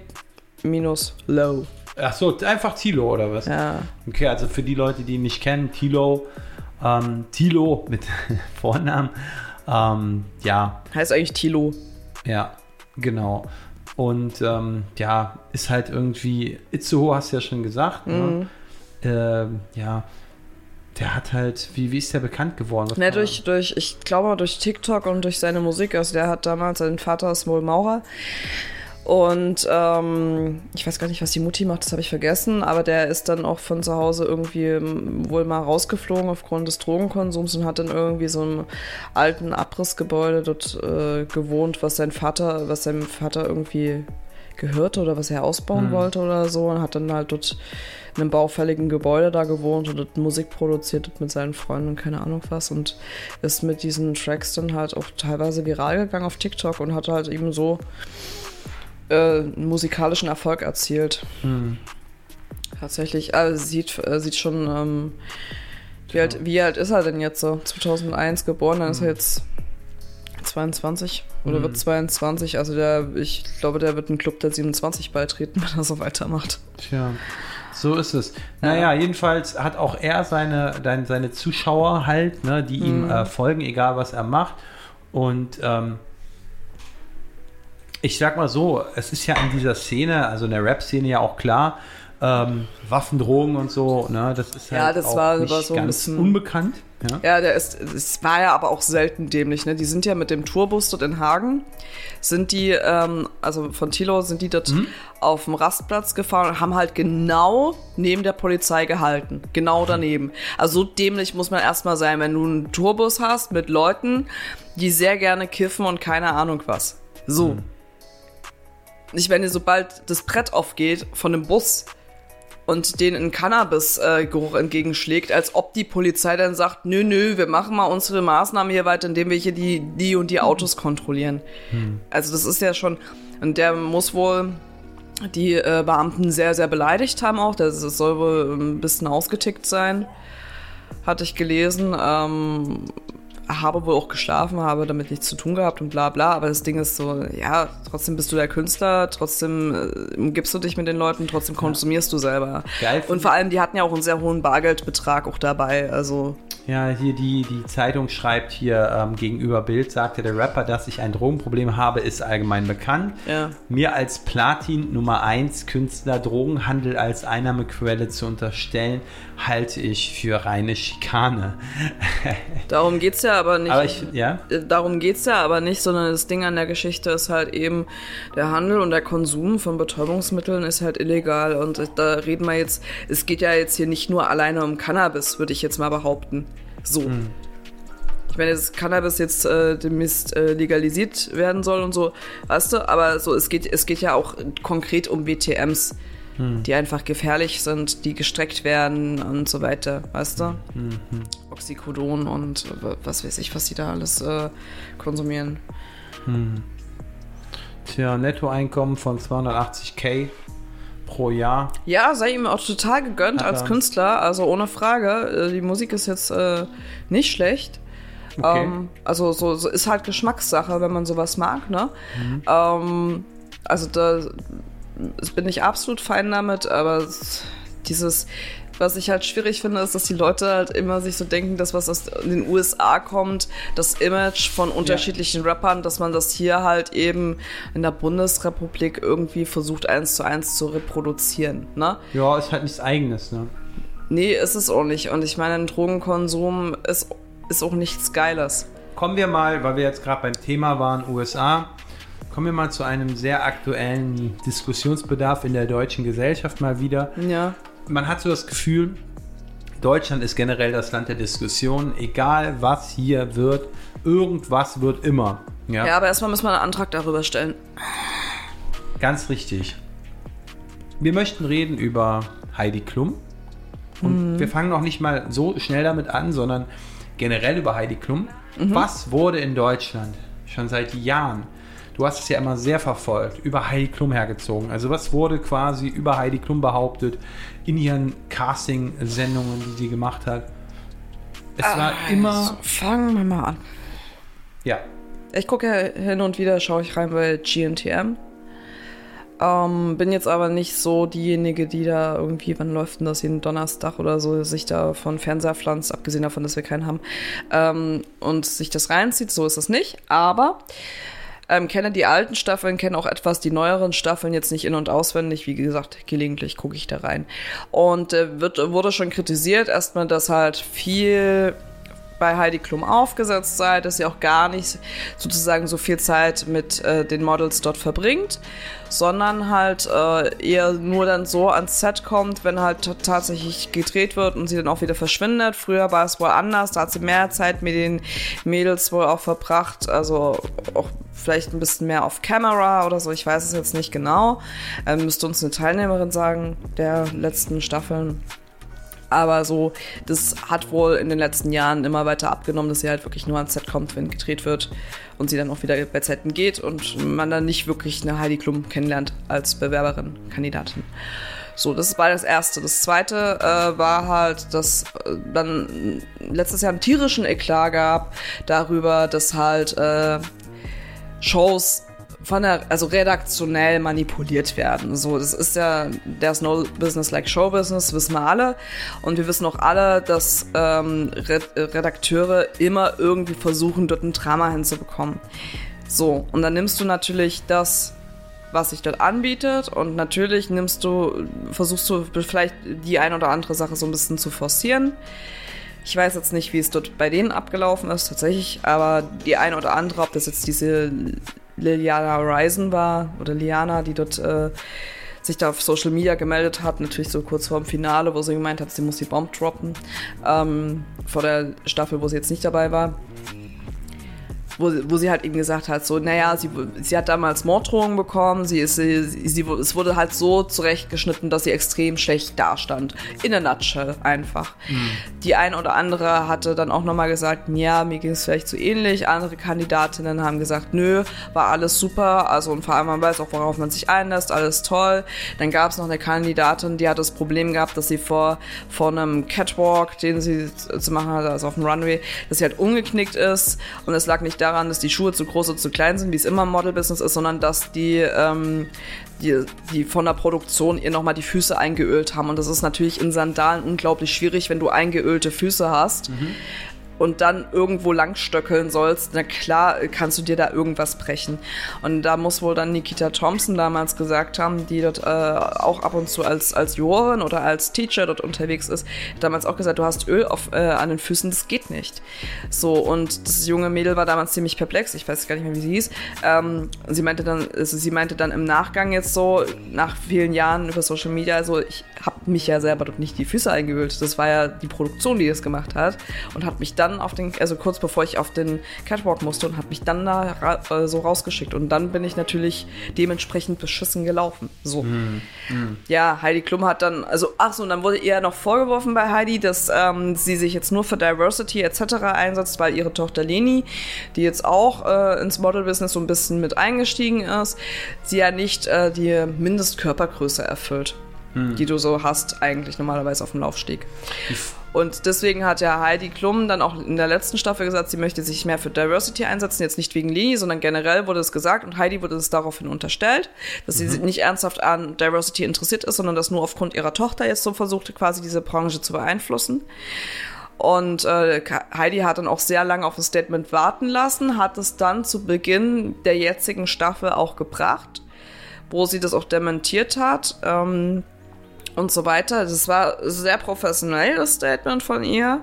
B: minus low.
C: Ach so, einfach Tilo oder was?
B: Ja.
C: Okay, also für die Leute, die ihn nicht kennen, Tilo, ähm, Tilo mit Vornamen, ähm, ja,
B: Heißt eigentlich Tilo.
C: ja, genau. Und ähm, ja, ist halt irgendwie, Itzehoe hast du ja schon gesagt,
B: Mhm.
C: ne? ähm, ja, der hat halt, wie, wie ist der bekannt geworden?
B: Ne, durch, durch, ich glaube durch TikTok und durch seine Musik. Also der hat damals, sein Vater ist wohl Maurer. Und ähm, ich weiß gar nicht, was die Mutti macht, das habe ich vergessen, aber der ist dann auch von zu Hause irgendwie ähm, wohl mal rausgeflogen aufgrund des Drogenkonsums und hat dann irgendwie so einem alten Abrissgebäude dort äh, gewohnt, was sein Vater, was seinem Vater irgendwie gehörte oder was er ausbauen wollte oder so und hat dann halt dort in einem baufälligen Gebäude da gewohnt und dort Musik produziert dort mit seinen Freunden und keine Ahnung was und ist mit diesen Tracks dann halt auch teilweise viral gegangen auf TikTok und hat halt eben so äh, musikalischen Erfolg erzielt.
C: Hm.
B: Tatsächlich, also sieht, äh, sieht schon, ähm, wie, alt, wie alt ist er denn jetzt so? 2001 geboren, dann ist er jetzt 22 oder
C: Mhm.
B: wird 22. Also der, ich glaube, der wird einen Club der 27 beitreten, wenn er so weitermacht.
C: Tja, so ist es. Naja, jedenfalls hat auch er seine, seine Zuschauer halt, ne, die ihm äh, folgen, egal was er macht. Und ähm, ich sag mal so, es ist ja in dieser Szene, also in der Rap-Szene ja auch klar, ähm, Waffen, Drogen und so, ne, das ist halt
B: Ja, das
C: auch
B: war-
C: nicht
B: war so ein
C: ganz
B: bisschen-
C: unbekannt. Ja?
B: Ja, der ist, es war ja aber auch selten dämlich, ne? Die sind ja mit dem Tourbus dort in Hagen, sind die, ähm, also von Thilo sind die dort auf dem Rastplatz gefahren und haben halt genau neben der Polizei gehalten. Genau daneben. Also so dämlich muss man erstmal sein, wenn du einen Tourbus hast mit Leuten, die sehr gerne kiffen und keine Ahnung was. So. Nicht, wenn dir sobald das Brett aufgeht von dem Bus und denen einen Cannabis-Geruch entgegenschlägt, als ob die Polizei dann sagt, nö, nö, wir machen mal unsere Maßnahmen hier weiter, indem wir hier die, die und die Autos kontrollieren. Also das ist ja schon, und der muss wohl die äh, Beamten sehr, sehr beleidigt haben auch. Das, das soll wohl ein bisschen ausgetickt sein, hatte ich gelesen. Ähm, habe wohl auch geschlafen, habe damit nichts zu tun gehabt und bla bla, aber das Ding ist so, ja, trotzdem bist du der Künstler, trotzdem äh, umgibst du dich mit den Leuten, trotzdem konsumierst du selber.
C: Geil.
B: Und vor allem, die hatten ja auch einen sehr hohen Bargeldbetrag auch dabei, also
C: Ja, hier die, die Zeitung schreibt hier ähm, gegenüber Bild, sagte der Rapper, dass ich ein Drogenproblem habe, ist allgemein bekannt.
B: Ja.
C: Mir als Platin Nummer 1 Künstler Drogenhandel als Einnahmequelle zu unterstellen, halte ich für reine Schikane.
B: darum geht's ja aber nicht.
C: Aber ich, ja,
B: Äh, Darum geht's ja aber nicht, sondern das Ding an der Geschichte ist halt eben, der Handel und der Konsum von Betäubungsmitteln ist halt illegal. Und da reden wir jetzt, es geht ja jetzt hier nicht nur alleine um Cannabis, würde ich jetzt mal behaupten. So. Ich meine, das Cannabis jetzt äh, demnächst äh, legalisiert werden soll und so, weißt du, aber so, es geht, es geht ja auch konkret um BTMs, die einfach gefährlich sind, die gestreckt werden und so weiter, weißt du? Oxycodon und was weiß ich, was die da alles äh, konsumieren.
C: tja, Nettoeinkommen von 280k pro Jahr.
B: Ja, sei ihm auch total gegönnt als
C: er.
B: Künstler, also ohne Frage. Äh, Die Musik ist jetzt äh, nicht schlecht.
C: Okay.
B: Ähm, also so, so ist halt Geschmackssache, wenn man sowas mag, ne? Ähm, also da bin ich absolut fein damit, aber es- dieses, was ich halt schwierig finde, ist, dass die Leute halt immer sich so denken, dass was aus den USA kommt, das Image von unterschiedlichen Rappern, dass man das hier halt eben in der Bundesrepublik irgendwie versucht, eins zu eins zu reproduzieren, ne?
C: Ja, ist halt nichts Eigenes, ne?
B: Nee, ist es auch nicht. Und ich meine, ein Drogenkonsum ist, ist auch nichts Geiles.
C: Kommen wir mal, weil wir jetzt gerade beim Thema waren, USA, kommen wir mal zu einem sehr aktuellen Diskussionsbedarf in der deutschen Gesellschaft mal wieder.
B: Ja.
C: Man hat so das Gefühl, Deutschland ist generell das Land der Diskussion. Egal was hier wird, irgendwas wird immer. Ja,
B: Ja, aber erstmal müssen wir einen Antrag darüber stellen.
C: ganz richtig. Wir möchten reden über Heidi Klum. Und wir fangen noch nicht mal so schnell damit an, sondern generell über Heidi Klum. Was wurde in Deutschland schon seit Jahren, du hast es ja immer sehr verfolgt, über Heidi Klum hergezogen? Also was wurde quasi über Heidi Klum behauptet in ihren Casting-Sendungen, die sie gemacht hat? Es war immer,
B: Also, fangen wir mal an.
C: ja,
B: Ich gucke ja hin und wieder, schaue ich rein bei GNTM. Ähm, bin jetzt aber nicht so diejenige, die da irgendwie, wann läuft denn das jeden Donnerstag oder so, sich da von Fernseher pflanzt, abgesehen davon, dass wir keinen haben, ähm, und sich das reinzieht. So ist es nicht. Aber ähm, kenne die alten Staffeln, kenne auch etwas die neueren Staffeln jetzt nicht in- und auswendig. Wie gesagt, gelegentlich gucke ich da rein. Und äh, wird, wurde schon kritisiert, erstmal, dass halt viel bei Heidi Klum aufgesetzt sei, dass sie auch gar nicht sozusagen so viel Zeit mit äh, den Models dort verbringt, sondern halt äh, eher nur dann so ans Set kommt, wenn halt tatsächlich gedreht wird und sie dann auch wieder verschwindet. Früher war es wohl anders, da hat sie mehr Zeit mit den Mädels wohl auch verbracht, also auch vielleicht ein bisschen mehr auf Camera oder so, ich weiß es jetzt nicht genau. Ähm, müsste uns eine Teilnehmerin sagen der letzten Staffeln. Aber so, das hat wohl in den letzten Jahren immer weiter abgenommen, dass sie halt wirklich nur ans Set kommt, wenn gedreht wird und sie dann auch wieder bei Zeiten geht und man dann nicht wirklich eine Heidi Klum kennenlernt als Bewerberin, Kandidatin. So, das war das Erste. Das Zweite äh, war halt, dass äh, dann letztes Jahr einen tierischen Eklat gab darüber, dass halt äh, Shows von der, also redaktionell manipuliert werden. So, das ist ja, there's no business like show business, wissen wir alle. Und wir wissen auch alle, dass ähm, Redakteure immer irgendwie versuchen, dort ein Drama hinzubekommen. So, und dann nimmst du natürlich das, was sich dort anbietet und natürlich nimmst du, versuchst du vielleicht die ein oder andere Sache so ein bisschen zu forcieren. Ich weiß jetzt nicht, wie es dort bei denen abgelaufen ist, tatsächlich, aber die ein oder andere, ob das jetzt diese Liliana Ryzen war oder Liana, die dort äh, sich da auf Social Media gemeldet hat, natürlich so kurz vor dem Finale, wo sie gemeint hat, sie muss die Bomb droppen, ähm, vor der Staffel, wo sie jetzt nicht dabei war wo, wo sie halt eben gesagt hat, so, naja, sie, sie hat damals Morddrohungen bekommen, sie ist, sie, sie, es wurde halt so zurechtgeschnitten, dass sie extrem schlecht dastand. In a nutshell einfach. Mhm. Die ein oder andere hatte dann auch nochmal gesagt, ja, mir ging es vielleicht zu ähnlich. Andere Kandidatinnen haben gesagt, nö, war alles super, also und vor allem man weiß auch, worauf man sich einlässt, alles toll. Dann gab es noch eine Kandidatin, die hat das Problem gehabt, dass sie vor, vor einem Catwalk, den sie zu machen hatte, also auf dem Runway, dass sie halt umgeknickt ist und es lag nicht daran, daran, dass die Schuhe zu groß oder zu klein sind, wie es immer im Model-Business ist, sondern dass die, ähm, die, die von der Produktion ihr nochmal die Füße eingeölt haben. Und das ist natürlich in Sandalen unglaublich schwierig, wenn du eingeölte Füße hast. Mhm und dann irgendwo langstöckeln sollst, na klar kannst du dir da irgendwas brechen. Und da muss wohl dann Nikita Thompson damals gesagt haben, die dort äh, auch ab und zu als, als Jurorin oder als Teacher dort unterwegs ist, damals auch gesagt, du hast Öl auf, äh, an den Füßen, das geht nicht. So, und das junge Mädel war damals ziemlich perplex, ich weiß gar nicht mehr, wie sie hieß. Ähm, sie meinte dann, also sie meinte dann im Nachgang jetzt so, nach vielen Jahren über Social Media, so, ich habe mich ja selber dort nicht die Füße eingewühlt. Das war ja die Produktion, die das gemacht hat und hat mich dann auf den, also kurz bevor ich auf den Catwalk musste und hat mich dann da ra äh, so rausgeschickt. Und dann bin ich natürlich dementsprechend beschissen gelaufen. So. Mm, mm. Ja, Heidi Klum hat dann, also, ach so, und dann wurde ihr noch vorgeworfen bei Heidi, dass ähm, sie sich jetzt nur für Diversity etc. einsetzt, weil ihre Tochter Leni, die jetzt auch äh, ins Model-Business so ein bisschen mit eingestiegen ist, sie ja nicht äh, die Mindestkörpergröße erfüllt. Hm. die du so hast, eigentlich normalerweise auf dem Laufsteg. Und deswegen hat ja Heidi Klum dann auch in der letzten Staffel gesagt, sie möchte sich mehr für Diversity einsetzen, jetzt nicht wegen Lini, sondern generell wurde es gesagt und Heidi wurde es daraufhin unterstellt, dass mhm. sie nicht ernsthaft an Diversity interessiert ist, sondern das nur aufgrund ihrer Tochter jetzt so versuchte, quasi diese Branche zu beeinflussen. Und äh, Heidi hat dann auch sehr lange auf ein Statement warten lassen, hat es dann zu Beginn der jetzigen Staffel auch gebracht, wo sie das auch dementiert hat. Ähm, und so weiter. Das war sehr professionell, das Statement von ihr.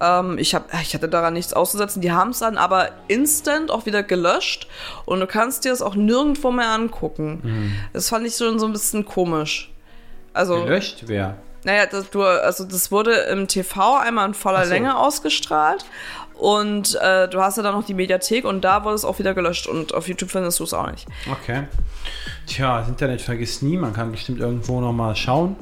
B: Ähm, ich, hab, ich hatte daran nichts auszusetzen. Die haben es dann aber instant auch wieder gelöscht und du kannst dir es auch nirgendwo mehr angucken. Mhm. Das fand ich schon so ein bisschen komisch. Also,
C: gelöscht? Wer?
B: Naja, das, du, also das wurde im TV einmal in voller so. Länge ausgestrahlt und äh, du hast ja dann noch die Mediathek und da wurde es auch wieder gelöscht und auf YouTube findest du es auch nicht.
C: Okay. Tja, das Internet vergisst nie, man kann bestimmt irgendwo nochmal schauen.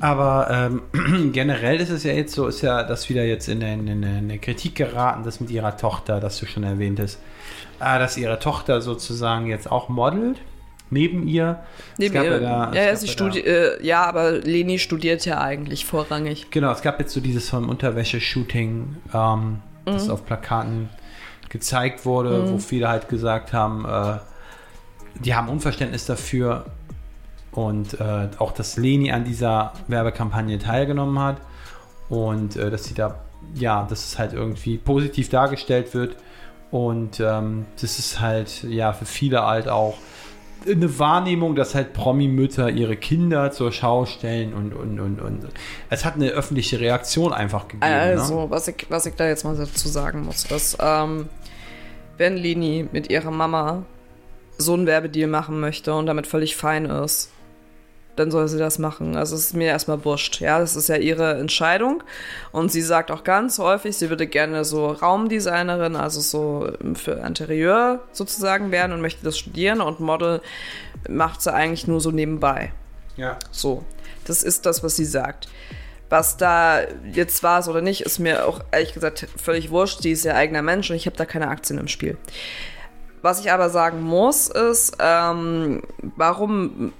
C: Aber ähm, generell ist es ja jetzt so, ist ja das wieder jetzt in der, Kritik geraten, das mit ihrer Tochter, das du schon erwähnt hast. Äh, dass ihre Tochter sozusagen jetzt auch modelt neben ihr.
B: Neben ihr. Ja, da, ja, sie studi äh, ja, aber Leni studiert ja eigentlich vorrangig.
C: Genau, es gab jetzt so dieses vom Unterwäsche-Shooting, ähm, mhm. das auf Plakaten gezeigt wurde, mhm. wo viele halt gesagt haben, äh, die haben Unverständnis dafür, und äh, auch, dass Leni an dieser Werbekampagne teilgenommen hat und äh, dass sie da, ja, dass es halt irgendwie positiv dargestellt wird und ähm, das ist halt, ja, für viele halt auch eine Wahrnehmung, dass halt Promi-Mütter ihre Kinder zur Schau stellen und, und, und, und. Es hat eine öffentliche Reaktion einfach gegeben.
B: Also,
C: ne?
B: was, ich, was ich da jetzt mal dazu sagen muss, dass, ähm, wenn Leni mit ihrer Mama so einen Werbedeal machen möchte und damit völlig fein ist, dann soll sie das machen. Also es ist mir erstmal wurscht. Ja, das ist ja ihre Entscheidung. Und sie sagt auch ganz häufig, sie würde gerne so Raumdesignerin, also so für Interieur sozusagen werden und möchte das studieren und Model macht sie eigentlich nur so nebenbei.
C: Ja.
B: So, das ist das, was sie sagt. Was da jetzt war es oder nicht, ist mir auch ehrlich gesagt völlig wurscht. Sie ist ihr eigener Mensch und ich habe da keine Aktien im Spiel. Was ich aber sagen muss, ist, ähm, warum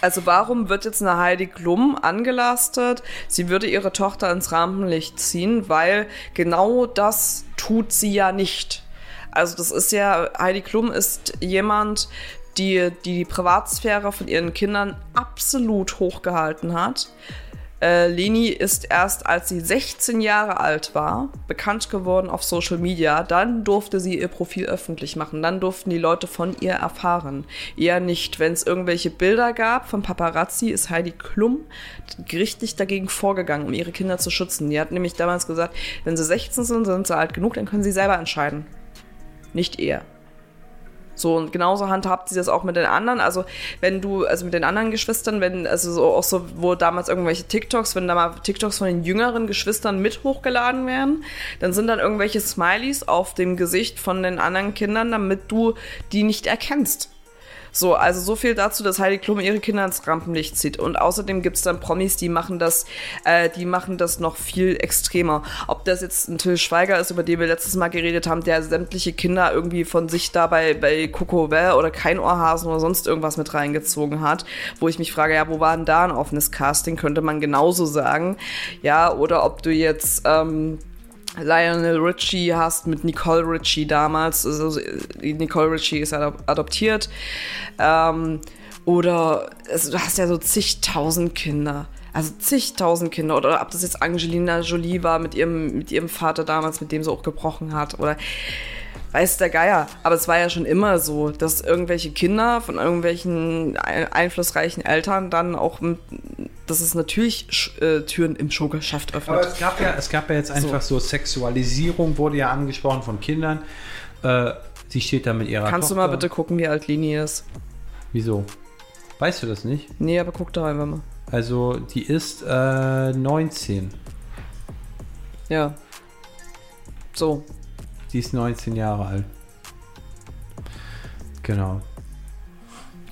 B: also warum wird jetzt eine Heidi Klum angelastet? Sie würde ihre Tochter ins Rampenlicht ziehen, weil genau das tut sie ja nicht. Also das ist ja, Heidi Klum ist jemand, die die Privatsphäre von ihren Kindern absolut hochgehalten hat. Äh, Leni ist erst, als sie 16 Jahre alt war, bekannt geworden auf Social Media. Dann durfte sie ihr Profil öffentlich machen. Dann durften die Leute von ihr erfahren. Eher nicht. Wenn es irgendwelche Bilder gab von Paparazzi, ist Heidi Klum gerichtlich dagegen vorgegangen, um ihre Kinder zu schützen. Die hat nämlich damals gesagt, wenn sie 16 sind, sind sie alt genug, dann können sie selber entscheiden. Nicht er. So, und genauso handhabt sie das auch mit den anderen. Also, wenn du, also mit den anderen Geschwistern, wenn, also so auch so, wo damals irgendwelche TikToks, wenn da mal TikToks von den jüngeren Geschwistern mit hochgeladen werden, dann sind dann irgendwelche Smileys auf dem Gesicht von den anderen Kindern, damit du die nicht erkennst. So, also so viel dazu, dass Heidi Klum ihre Kinder ins Rampenlicht zieht. Und außerdem gibt's dann Promis, die machen das, äh, die machen das noch viel extremer. Ob das jetzt ein Till Schweiger ist, über den wir letztes Mal geredet haben, der sämtliche Kinder irgendwie von sich dabei bei Coco Bell oder kein Ohrhasen oder sonst irgendwas mit reingezogen hat, wo ich mich frage, ja, wo war denn da ein offenes Casting? Könnte man genauso sagen. Ja, oder ob du jetzt, ähm, Lionel Richie hast mit Nicole Richie damals. Also Nicole Richie ist adop adoptiert. Ähm, oder also, du hast ja so zigtausend Kinder. Also zigtausend Kinder. Oder ob das jetzt Angelina Jolie war mit ihrem, mit ihrem Vater damals, mit dem sie auch gebrochen hat. Oder weiß der Geier. Aber es war ja schon immer so, dass irgendwelche Kinder von irgendwelchen einflussreichen Eltern dann auch, dass es natürlich äh, Türen im Showgeschäft öffnet.
C: Aber es gab ja, es gab ja jetzt einfach so, so Sexualisierung, wurde ja angesprochen von Kindern. Äh, sie steht da mit ihrer
B: Kannst
C: Tochter.
B: du mal bitte gucken, wie alt Lini ist?
C: Wieso? Weißt du das nicht?
B: Nee, aber guck da einfach mal.
C: Also, die ist äh, 19.
B: Ja. So,
C: Die ist 19 Jahre alt. Genau.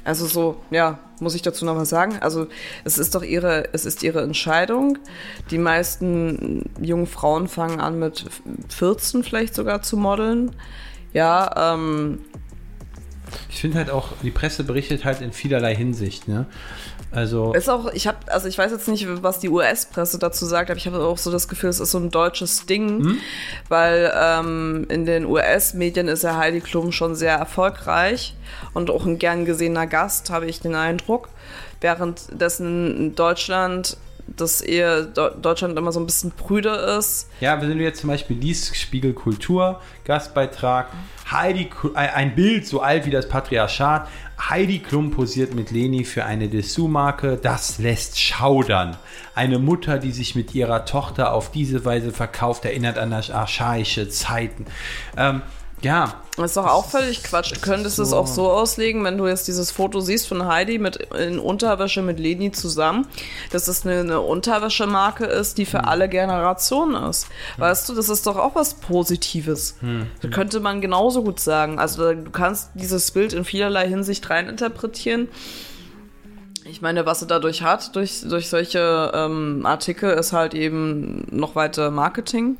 B: Also so, ja, muss ich dazu noch was sagen? Also es ist doch ihre, es ist ihre Entscheidung. Die meisten jungen Frauen fangen an mit 14 vielleicht sogar zu modeln. Ja, ähm,
C: Ich finde halt auch, die Presse berichtet halt in vielerlei Hinsicht, ne? Also,
B: ist auch, ich habe, also ich weiß jetzt nicht, was die US-Presse dazu sagt, aber ich habe auch so das Gefühl, es ist so ein deutsches Ding, weil ähm, in den US-Medien ist ja Heidi Klum schon sehr erfolgreich und auch ein gern gesehener Gast, habe ich den Eindruck. Währenddessen in Deutschland das eher Deutschland immer so ein bisschen prüde ist.
C: ja, wenn du jetzt zum Beispiel liest, Spiegel Kultur, Gastbeitrag, Heidi, ein Bild so alt wie das Patriarchat, Heidi Klum posiert mit Leni für eine Dessous-Marke, das lässt schaudern. Eine Mutter, die sich mit ihrer Tochter auf diese Weise verkauft, erinnert an archaische Zeiten. Ähm, ja,
B: Das ist doch auch völlig Quatsch. Du
C: es
B: könntest
C: ist
B: es
C: so-
B: auch so auslegen, wenn du jetzt dieses Foto siehst von Heidi mit in Unterwäsche mit Leni zusammen, dass es eine, eine Unterwäschemarke ist, die für alle Generationen ist. Weißt du, das ist doch auch was Positives. Das könnte man genauso gut sagen. Also du kannst dieses Bild in vielerlei Hinsicht reininterpretieren. Ich meine, was sie dadurch hat, durch, durch solche ähm, Artikel, ist halt eben noch weiter Marketing.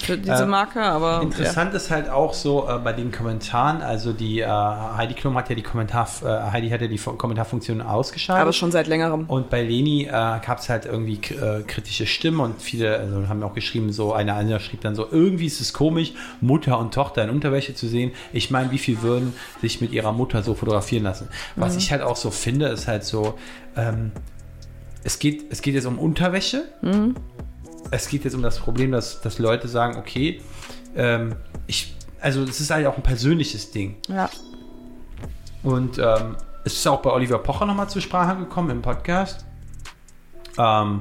B: Für diese
C: Äh,
B: Marke, aber
C: Interessant ist halt auch so äh, bei den Kommentaren, also die äh, Heidi Klum hat ja die Kommentar, äh, Heidi hat ja die Fu- Kommentarfunktion
B: ja,
C: ausgeschaltet.
B: aber schon seit längerem.
C: Und bei Leni äh, gab es halt irgendwie äh, kritische Stimmen und viele also haben auch geschrieben, so eine andere schrieb dann so, irgendwie ist es komisch, Mutter und Tochter in Unterwäsche zu sehen. Ich meine, wie viel würden sich mit ihrer Mutter so fotografieren lassen? Was ich halt auch so finde, ist halt so, ähm, es, geht, es geht jetzt um Unterwäsche. Es geht jetzt um das Problem, dass, dass Leute sagen, okay, ähm, ich, also es ist halt auch ein persönliches Ding.
B: Ja.
C: Und ähm, es ist auch bei Oliver Pocher nochmal zur Sprache gekommen im Podcast. Ähm,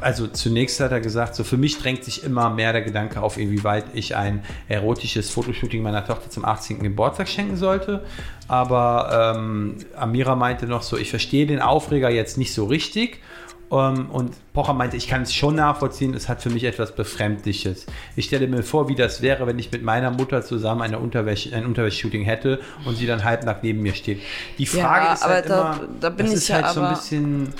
C: also zunächst hat er gesagt, so für mich drängt sich immer mehr der Gedanke auf, inwieweit ich ein erotisches Fotoshooting meiner Tochter zum 18. Geburtstag schenken sollte. Aber ähm, Amira meinte noch so, ich verstehe den Aufreger jetzt nicht so richtig. Ähm, und Pocher meinte, ich kann es schon nachvollziehen, es hat für mich etwas Befremdliches. Ich stelle mir vor, wie das wäre, wenn ich mit meiner Mutter zusammen eine Unterwäsche, ein Unterwäsche-Shooting hätte und sie dann halbnackt neben mir steht. Die Frage
B: Ja,
C: ist
B: aber
C: halt
B: da-
C: immer,
B: da bin
C: das
B: ich
C: ist
B: ja
C: halt so ein bisschen...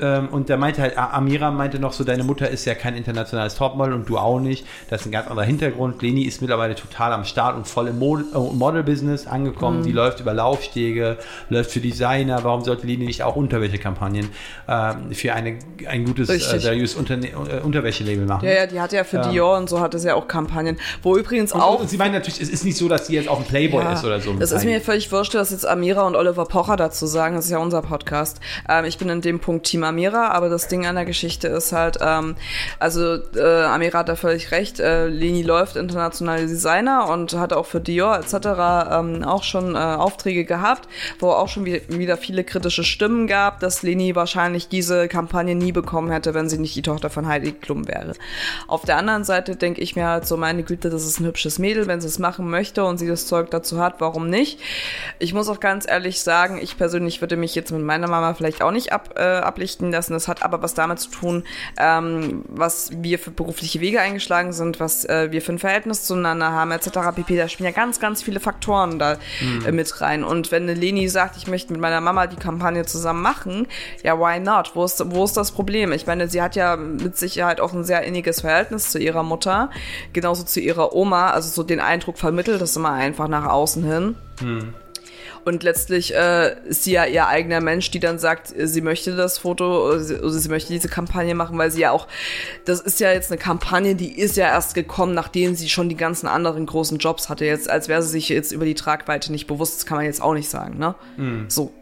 C: Ähm, und der meinte halt, Amira meinte noch so, deine Mutter ist ja kein internationales Topmodel und du auch nicht. Das ist ein ganz anderer Hintergrund. Leni ist mittlerweile total am Start und voll im Mod äh, Model-Business angekommen.
B: Mhm.
C: Die läuft über Laufstege, läuft für Designer. Warum sollte Leni nicht auch Unterwäschekampagnen ähm, für eine, ein gutes, äh, seriöses Unterne äh, Unterwäschelabel machen?
B: Ja, ja, die hatte ja für
C: Ja.
B: Dior und so hatte sie ja auch Kampagnen, wo übrigens
C: Und,
B: auch
C: und sie meinen natürlich, es ist nicht so, dass sie jetzt auf dem Playboy
B: Ja,
C: ist oder so.
B: Das ist mir völlig wurscht, was jetzt Amira und Oliver Pocher dazu sagen. Das ist ja unser Podcast. Ähm, ich bin in dem Punkt Team Amira, aber das Ding an der Geschichte ist halt, ähm, also äh, Amira hat da völlig recht. Äh, Leni läuft internationale Designer und hat auch für Dior etc. Ähm, auch schon äh, Aufträge gehabt, wo auch schon wie- wieder viele kritische Stimmen gab, dass Leni wahrscheinlich diese Kampagne nie bekommen hätte, wenn sie nicht die Tochter von Heidi Klum wäre. Auf der anderen Seite denke ich mir halt so, meine Güte, das ist ein hübsches Mädel, wenn sie es machen möchte und sie das Zeug dazu hat, warum nicht? Ich muss auch ganz ehrlich sagen, ich persönlich würde mich jetzt mit meiner Mama vielleicht auch nicht ab, äh, ablichten lassen. Das hat aber was damit zu tun, ähm, was wir für berufliche Wege eingeschlagen sind, was äh, wir für ein Verhältnis zueinander haben, etc. pp. Da spielen ja ganz, ganz viele Faktoren da äh, mit rein. Und wenn eine Leni sagt, ich möchte mit meiner Mama die Kampagne zusammen machen, ja, why not? Wo ist, wo ist das Problem? Ich meine, sie hat ja mit Sicherheit auch ein sehr inniges Verhältnis zu ihrer Mutter, genauso zu ihrer Oma, also so den Eindruck vermittelt das immer einfach nach außen hin. Und letztlich äh, ist sie ja ihr eigener Mensch, die dann sagt, sie möchte das Foto, äh, sie, also sie möchte diese Kampagne machen, weil sie ja auch, das ist ja jetzt eine Kampagne, die ist ja erst gekommen, nachdem sie schon die ganzen anderen großen Jobs hatte. Jetzt, als wäre sie sich jetzt über die Tragweite nicht bewusst, das kann man jetzt auch nicht sagen, ne? So.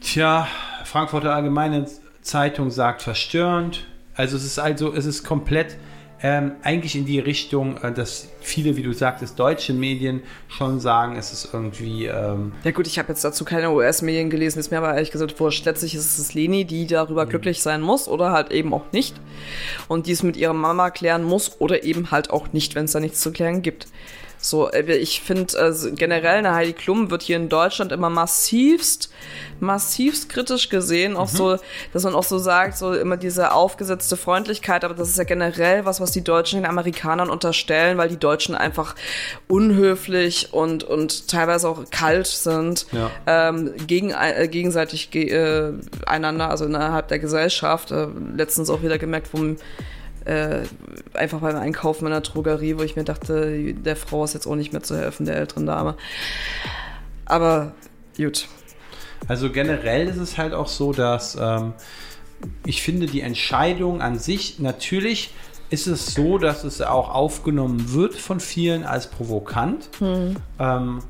C: Tja, Frankfurter Allgemeine Zeitung sagt verstörend. Also es ist also, es ist komplett ähm, eigentlich in die Richtung, äh, dass viele, wie du sagtest, deutsche Medien schon sagen, es ist irgendwie ähm,
B: Ja gut, ich habe jetzt dazu keine US-Medien gelesen, ist mir aber ehrlich gesagt wurscht. Letztlich ist es Leni, die darüber glücklich sein muss oder halt eben auch nicht. Und die es mit ihrer Mama klären muss oder eben halt auch nicht, wenn es da nichts zu klären gibt. So, äh, ich finde also generell eine Heidi Klum wird hier in Deutschland immer massivst, massivst kritisch gesehen. Auch so, dass man auch so sagt, so immer diese aufgesetzte Freundlichkeit, aber das ist ja generell was, was die Deutschen den Amerikanern unterstellen, weil die Deutschen einfach unhöflich und, und teilweise auch kalt sind,
C: Ja.
B: ähm, gegen, äh, gegenseitig ge äh, einander, also innerhalb der Gesellschaft. Äh, letztens auch wieder gemerkt, wo äh, einfach beim Einkaufen in der Drogerie, wo ich mir dachte, der Frau ist jetzt auch nicht mehr zu helfen, der älteren Dame. Aber gut.
C: Also generell ist es halt auch so, dass ähm, ich finde die Entscheidung an sich, natürlich ist es so, dass es auch aufgenommen wird von vielen als provokant. Ähm,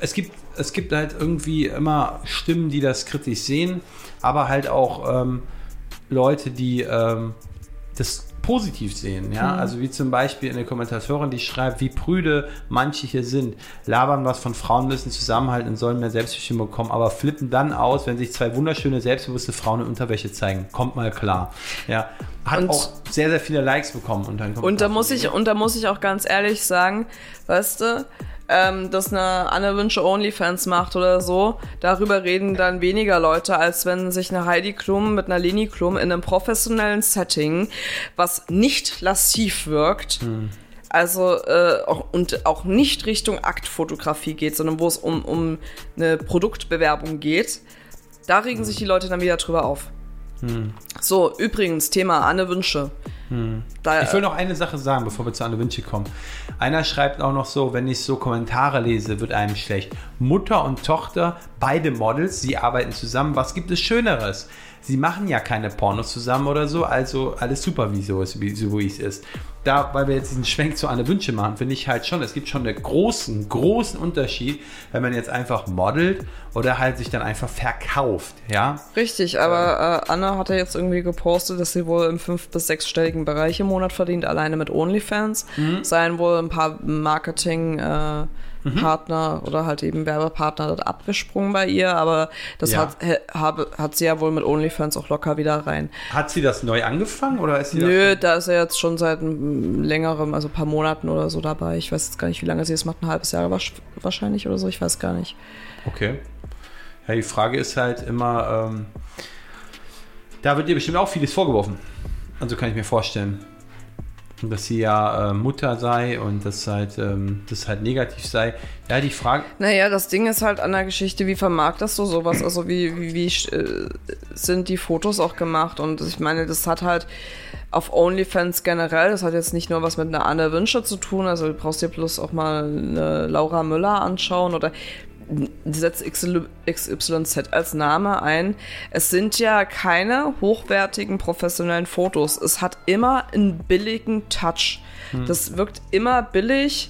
C: es, gibt, es gibt halt irgendwie immer Stimmen, die das kritisch sehen, aber halt auch ähm, Leute, die ähm, das positiv sehen, ja, also wie zum Beispiel eine Kommentatorin, die schreibt, wie prüde manche hier sind, labern was von Frauen müssen zusammenhalten und sollen mehr Selbstbestimmung bekommen, aber flippen dann aus, wenn sich zwei wunderschöne, selbstbewusste Frauen in Unterwäsche zeigen. Kommt mal klar, ja. Hat
B: Und-
C: auch sehr, sehr viele Likes bekommen unter den
B: Und da muss ich, und da muss ich auch ganz ehrlich sagen, weißt du, ähm, dass eine Anne Wünsche Onlyfans macht oder so, darüber reden dann weniger Leute, als wenn sich eine Heidi Klum mit einer Leni Klum in einem professionellen Setting, was nicht lassiv wirkt, also äh, auch, und auch nicht Richtung Aktfotografie geht, sondern wo es um, um eine Produktbewerbung geht, da regen sich die Leute dann wieder drüber auf. So, übrigens, Thema Anne Wünsche. Da,
C: Ich will noch eine Sache sagen, bevor wir zu Anne Vinci kommen. Einer schreibt auch noch so, wenn ich so Kommentare lese, wird einem schlecht. Mutter und Tochter, beide Models, sie arbeiten zusammen. Was gibt es Schöneres? Sie machen ja keine Pornos zusammen oder so, also alles super, wie so ist, wie so wie es ist. Da, weil wir jetzt diesen Schwenk zu Anne Wünsche machen, finde ich halt schon, es gibt schon einen großen, großen Unterschied, wenn man jetzt einfach modelt oder halt sich dann einfach verkauft, ja.
B: Richtig, aber äh, Anne hat ja jetzt irgendwie gepostet, dass sie wohl im fünf- bis sechsstelligen Bereich im Monat verdient, alleine mit OnlyFans. Seien wohl ein paar Marketing- äh, Partner oder halt eben Werbepartner dort abgesprungen bei ihr, aber das
C: Ja.
B: hat, habe, hat sie ja wohl mit OnlyFans auch locker wieder rein.
C: Hat sie das neu angefangen oder ist sie
B: Nö,
C: das
B: da ist er jetzt schon seit längerem, also ein paar Monaten oder so dabei. Ich weiß jetzt gar nicht, wie lange sie es macht, ein halbes Jahr wahrscheinlich oder so, ich weiß gar nicht.
C: Okay. Ja, die Frage ist halt immer, ähm, da wird ihr bestimmt auch vieles vorgeworfen. Also kann ich mir vorstellen. Dass sie ja äh, Mutter sei und dass halt, ähm, das halt negativ sei. Ja, die Frage,
B: Naja, das Ding ist halt an der Geschichte, wie vermarktest du sowas? Also wie, wie, wie äh, sind die Fotos auch gemacht? Und ich meine, das hat halt auf OnlyFans generell, das hat jetzt nicht nur was mit einer Anne Wünsche zu tun, also du brauchst dir bloß auch mal eine Laura Müller anschauen oder setz XYZ als Name ein. Es sind ja keine hochwertigen professionellen Fotos. Es hat immer einen billigen Touch. Das wirkt immer billig.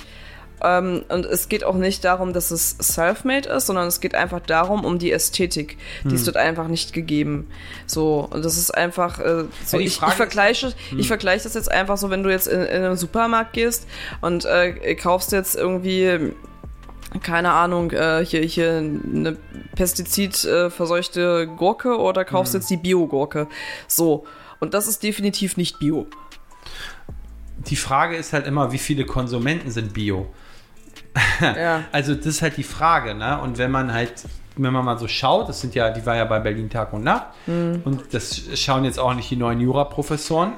B: Ähm, und es geht auch nicht darum, dass es self-made ist, sondern es geht einfach darum, um die Ästhetik. Die ist dort einfach nicht gegeben. So, und das ist einfach, äh, so,
C: Ja, die
B: ich, ich vergleiche, ich vergleiche das jetzt einfach so, wenn du jetzt in, in einen Supermarkt gehst und äh, kaufst jetzt irgendwie keine Ahnung, äh, hier, hier eine pestizidverseuchte Gurke oder kaufst jetzt die Bio-Gurke. So. Und das ist definitiv nicht Bio.
C: die Frage ist halt immer, wie viele Konsumenten sind Bio?
B: Ja.
C: Also das ist halt die Frage, ne? Und wenn man halt, wenn man mal so schaut, das sind ja, die war ja bei Berlin Tag und Nacht und das schauen jetzt auch nicht die neuen Jura-Professoren.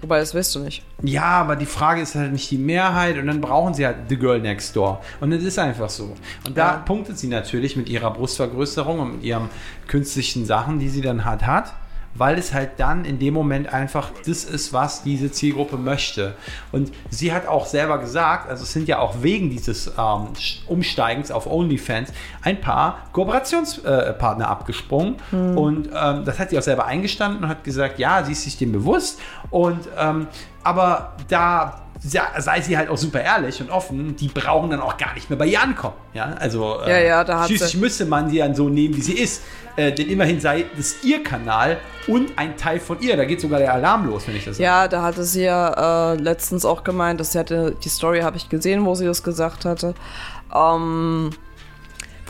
B: Wobei, das weißt du nicht.
C: Ja, aber die Frage ist halt nicht die Mehrheit und dann brauchen sie halt The Girl Next Door. Und das ist einfach so. Und da
B: Ja.
C: punktet sie natürlich mit ihrer Brustvergrößerung und mit ihren künstlichen Sachen, die sie dann halt hat, weil es halt dann in dem Moment einfach das ist, was diese Zielgruppe möchte. Und sie hat auch selber gesagt, also es sind ja auch wegen dieses ähm, Umsteigens auf OnlyFans ein paar Kooperationspartner abgesprungen. Und ähm, das hat sie auch selber eingestanden und hat gesagt, ja, sie ist sich dem bewusst. Und ähm, aber da sei sie halt auch super ehrlich und offen, die brauchen dann auch gar nicht mehr bei ihr ankommen. Ja, also
B: Ja, ja, da hat
C: schließlich
B: sie-
C: müsste man sie dann so nehmen, wie sie ist. Äh, denn immerhin sei das ihr Kanal und ein Teil von ihr. Da geht sogar der Alarm los, wenn ich das
B: Ja, da hatte sie ja äh, letztens auch gemeint, dass sie hatte, die Story habe ich gesehen, wo sie das gesagt hatte. Ähm,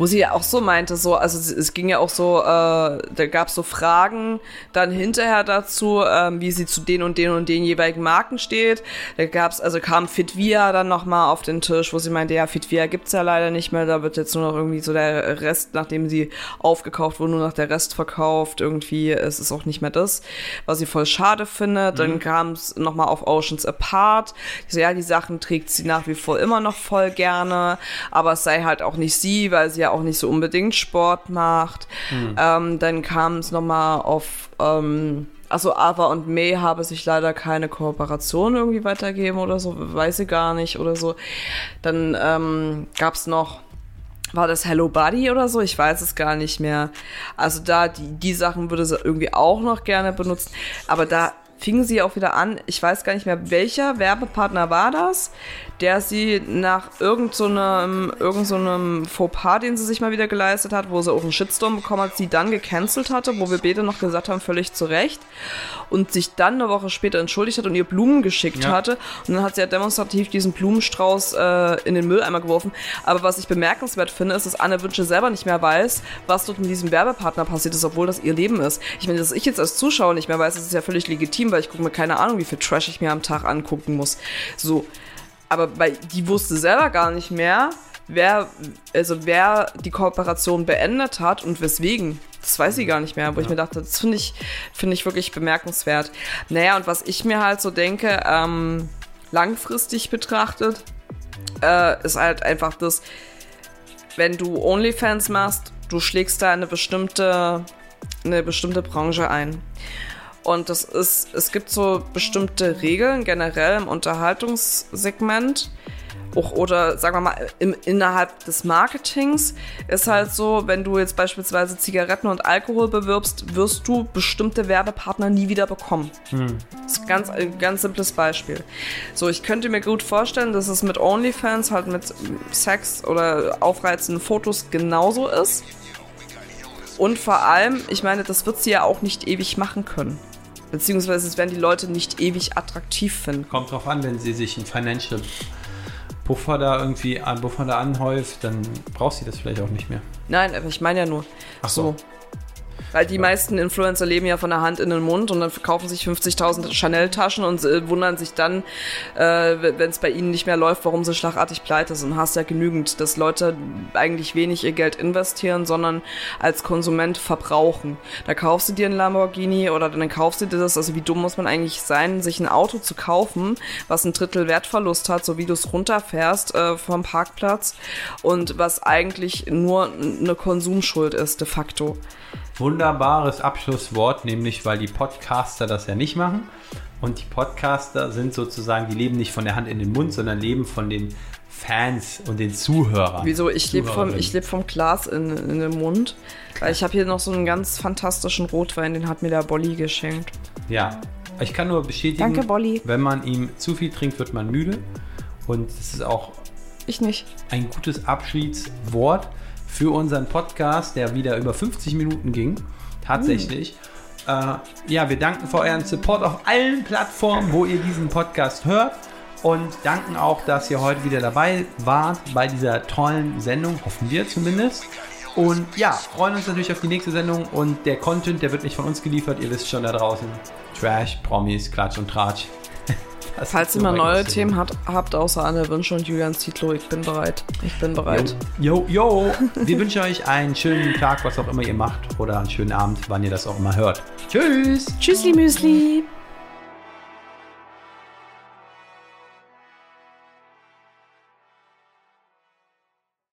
B: wo sie ja auch so meinte, so, also es, ging ja auch so, äh, da gab es so Fragen dann hinterher dazu, ähm, wie sie zu den und den und den jeweiligen Marken steht. Da gab's, also kam Fitvia dann nochmal auf den Tisch, wo sie meinte, ja, Fitvia gibt's ja leider nicht mehr, da wird jetzt nur noch irgendwie so der Rest, nachdem sie aufgekauft wurde, nur noch der Rest verkauft. Irgendwie es ist auch nicht mehr das, was sie voll schade findet. Dann kam es nochmal auf Oceans Apart. So, ja, die Sachen trägt sie nach wie vor immer noch voll gerne, aber es sei halt auch nicht sie, weil sie ja auch nicht so unbedingt Sport macht. Ähm, dann kam es nochmal auf, ähm, also Ava und May habe sich leider keine Kooperation irgendwie weitergeben oder so, weiß sie gar nicht oder so. Dann ähm, gab es noch war das Hello Buddy oder so? Ich weiß es gar nicht mehr. Also da, die, die Sachen würde sie irgendwie auch noch gerne benutzen. Aber da fingen sie auch wieder an, ich weiß gar nicht mehr, welcher Werbepartner war das, der sie nach irgendeinem so irgend so einem Fauxpas, den sie sich mal wieder geleistet hat, wo sie auch einen Shitstorm bekommen hat, sie dann gecancelt hatte, wo wir beide noch gesagt haben, völlig zu Recht, und sich dann eine Woche später entschuldigt hat und ihr Blumen geschickt
C: Ja.
B: hatte. Und dann hat sie ja demonstrativ diesen Blumenstrauß äh, in den Mülleimer geworfen. Aber was ich bemerkenswert finde, ist, dass Anne Wünsche selber nicht mehr weiß, was dort in diesem Werbepartner passiert ist, obwohl das ihr Leben ist. Ich meine, dass ich jetzt als Zuschauer nicht mehr weiß, das ist ja völlig legitim, weil ich gucke mir keine Ahnung, wie viel Trash ich mir am Tag angucken muss. So. Aber bei, die wusste selber gar nicht mehr, wer, also wer die Kooperation beendet hat und weswegen. Das weiß sie gar nicht mehr, wo ich mir dachte, das finde ich, finde ich wirklich bemerkenswert. Naja, und was ich mir halt so denke, ähm, langfristig betrachtet, äh, ist halt einfach das, wenn du OnlyFans machst, du schlägst da eine bestimmte eine bestimmte Branche ein. Und das ist, es gibt so bestimmte Regeln generell im Unterhaltungssegment. Auch, oder sagen wir mal, im, innerhalb des Marketings ist halt so, wenn du jetzt beispielsweise Zigaretten und Alkohol bewirbst, wirst du bestimmte Werbepartner nie wieder bekommen. Das ist ganz, ein ganz simples Beispiel. So, ich könnte mir gut vorstellen, dass es mit OnlyFans halt mit Sex oder aufreizenden Fotos genauso ist. Und vor allem, ich meine, das wird sie ja auch nicht ewig machen können. Beziehungsweise es werden die Leute nicht ewig attraktiv finden.
C: Kommt drauf an, wenn sie sich ein Financial Puffer da irgendwie an Puffer da anhäuft, dann braucht sie das vielleicht auch nicht mehr.
B: Nein, aber ich meine ja nur.
C: Ach so.
B: Weil die meisten Influencer leben ja von der Hand in den Mund und dann verkaufen sich 50.000 Chanel-Taschen und äh, wundern sich dann, äh, wenn es bei ihnen nicht mehr läuft, warum sie schlagartig pleite sind. Hast ja genügend, dass Leute eigentlich wenig ihr Geld investieren, sondern als Konsument verbrauchen. Da kaufst du dir einen Lamborghini oder dann kaufst du dir das. Also wie dumm muss man eigentlich sein, sich ein Auto zu kaufen, was ein Drittel Wertverlust hat, so wie du es runterfährst äh, vom Parkplatz und was eigentlich nur eine Konsumschuld ist de facto.
C: Wunderbares Abschlusswort, nämlich weil die Podcaster das ja nicht machen. Und die Podcaster sind sozusagen, die leben nicht von der Hand in den Mund, sondern leben von den Fans und den Zuhörern.
B: Wieso? Ich lebe vom, ich leb vom Glas in, in den Mund. Weil ich habe hier noch so einen ganz fantastischen Rotwein, den hat mir der Bolli geschenkt.
C: Ja, ich kann nur bestätigen,
B: Danke, Bolli.
C: wenn man ihm zu viel trinkt, wird man müde. Und es ist auch
B: Ich nicht.
C: ein gutes Abschiedswort für unseren Podcast, der wieder über 50 Minuten ging. Tatsächlich. Äh, ja, wir danken für euren Support auf allen Plattformen, wo ihr diesen Podcast hört. Und danken auch, dass ihr heute wieder dabei wart bei dieser tollen Sendung, hoffen wir zumindest. Und ja, freuen uns natürlich auf die nächste Sendung und der Content, der wird nicht von uns geliefert, ihr wisst schon da draußen. Trash, Promis, Klatsch und Tratsch. Das
B: Falls ihr mal neue Themen hat, habt, außer Anne Wünsche und Julian Zietlow, ich bin bereit. Ich bin bereit.
C: Jo, yo, wir wünschen euch einen schönen Tag, was auch immer ihr macht, oder einen schönen Abend, wann ihr das auch immer hört. Tschüss!
B: Tschüssli Müsli.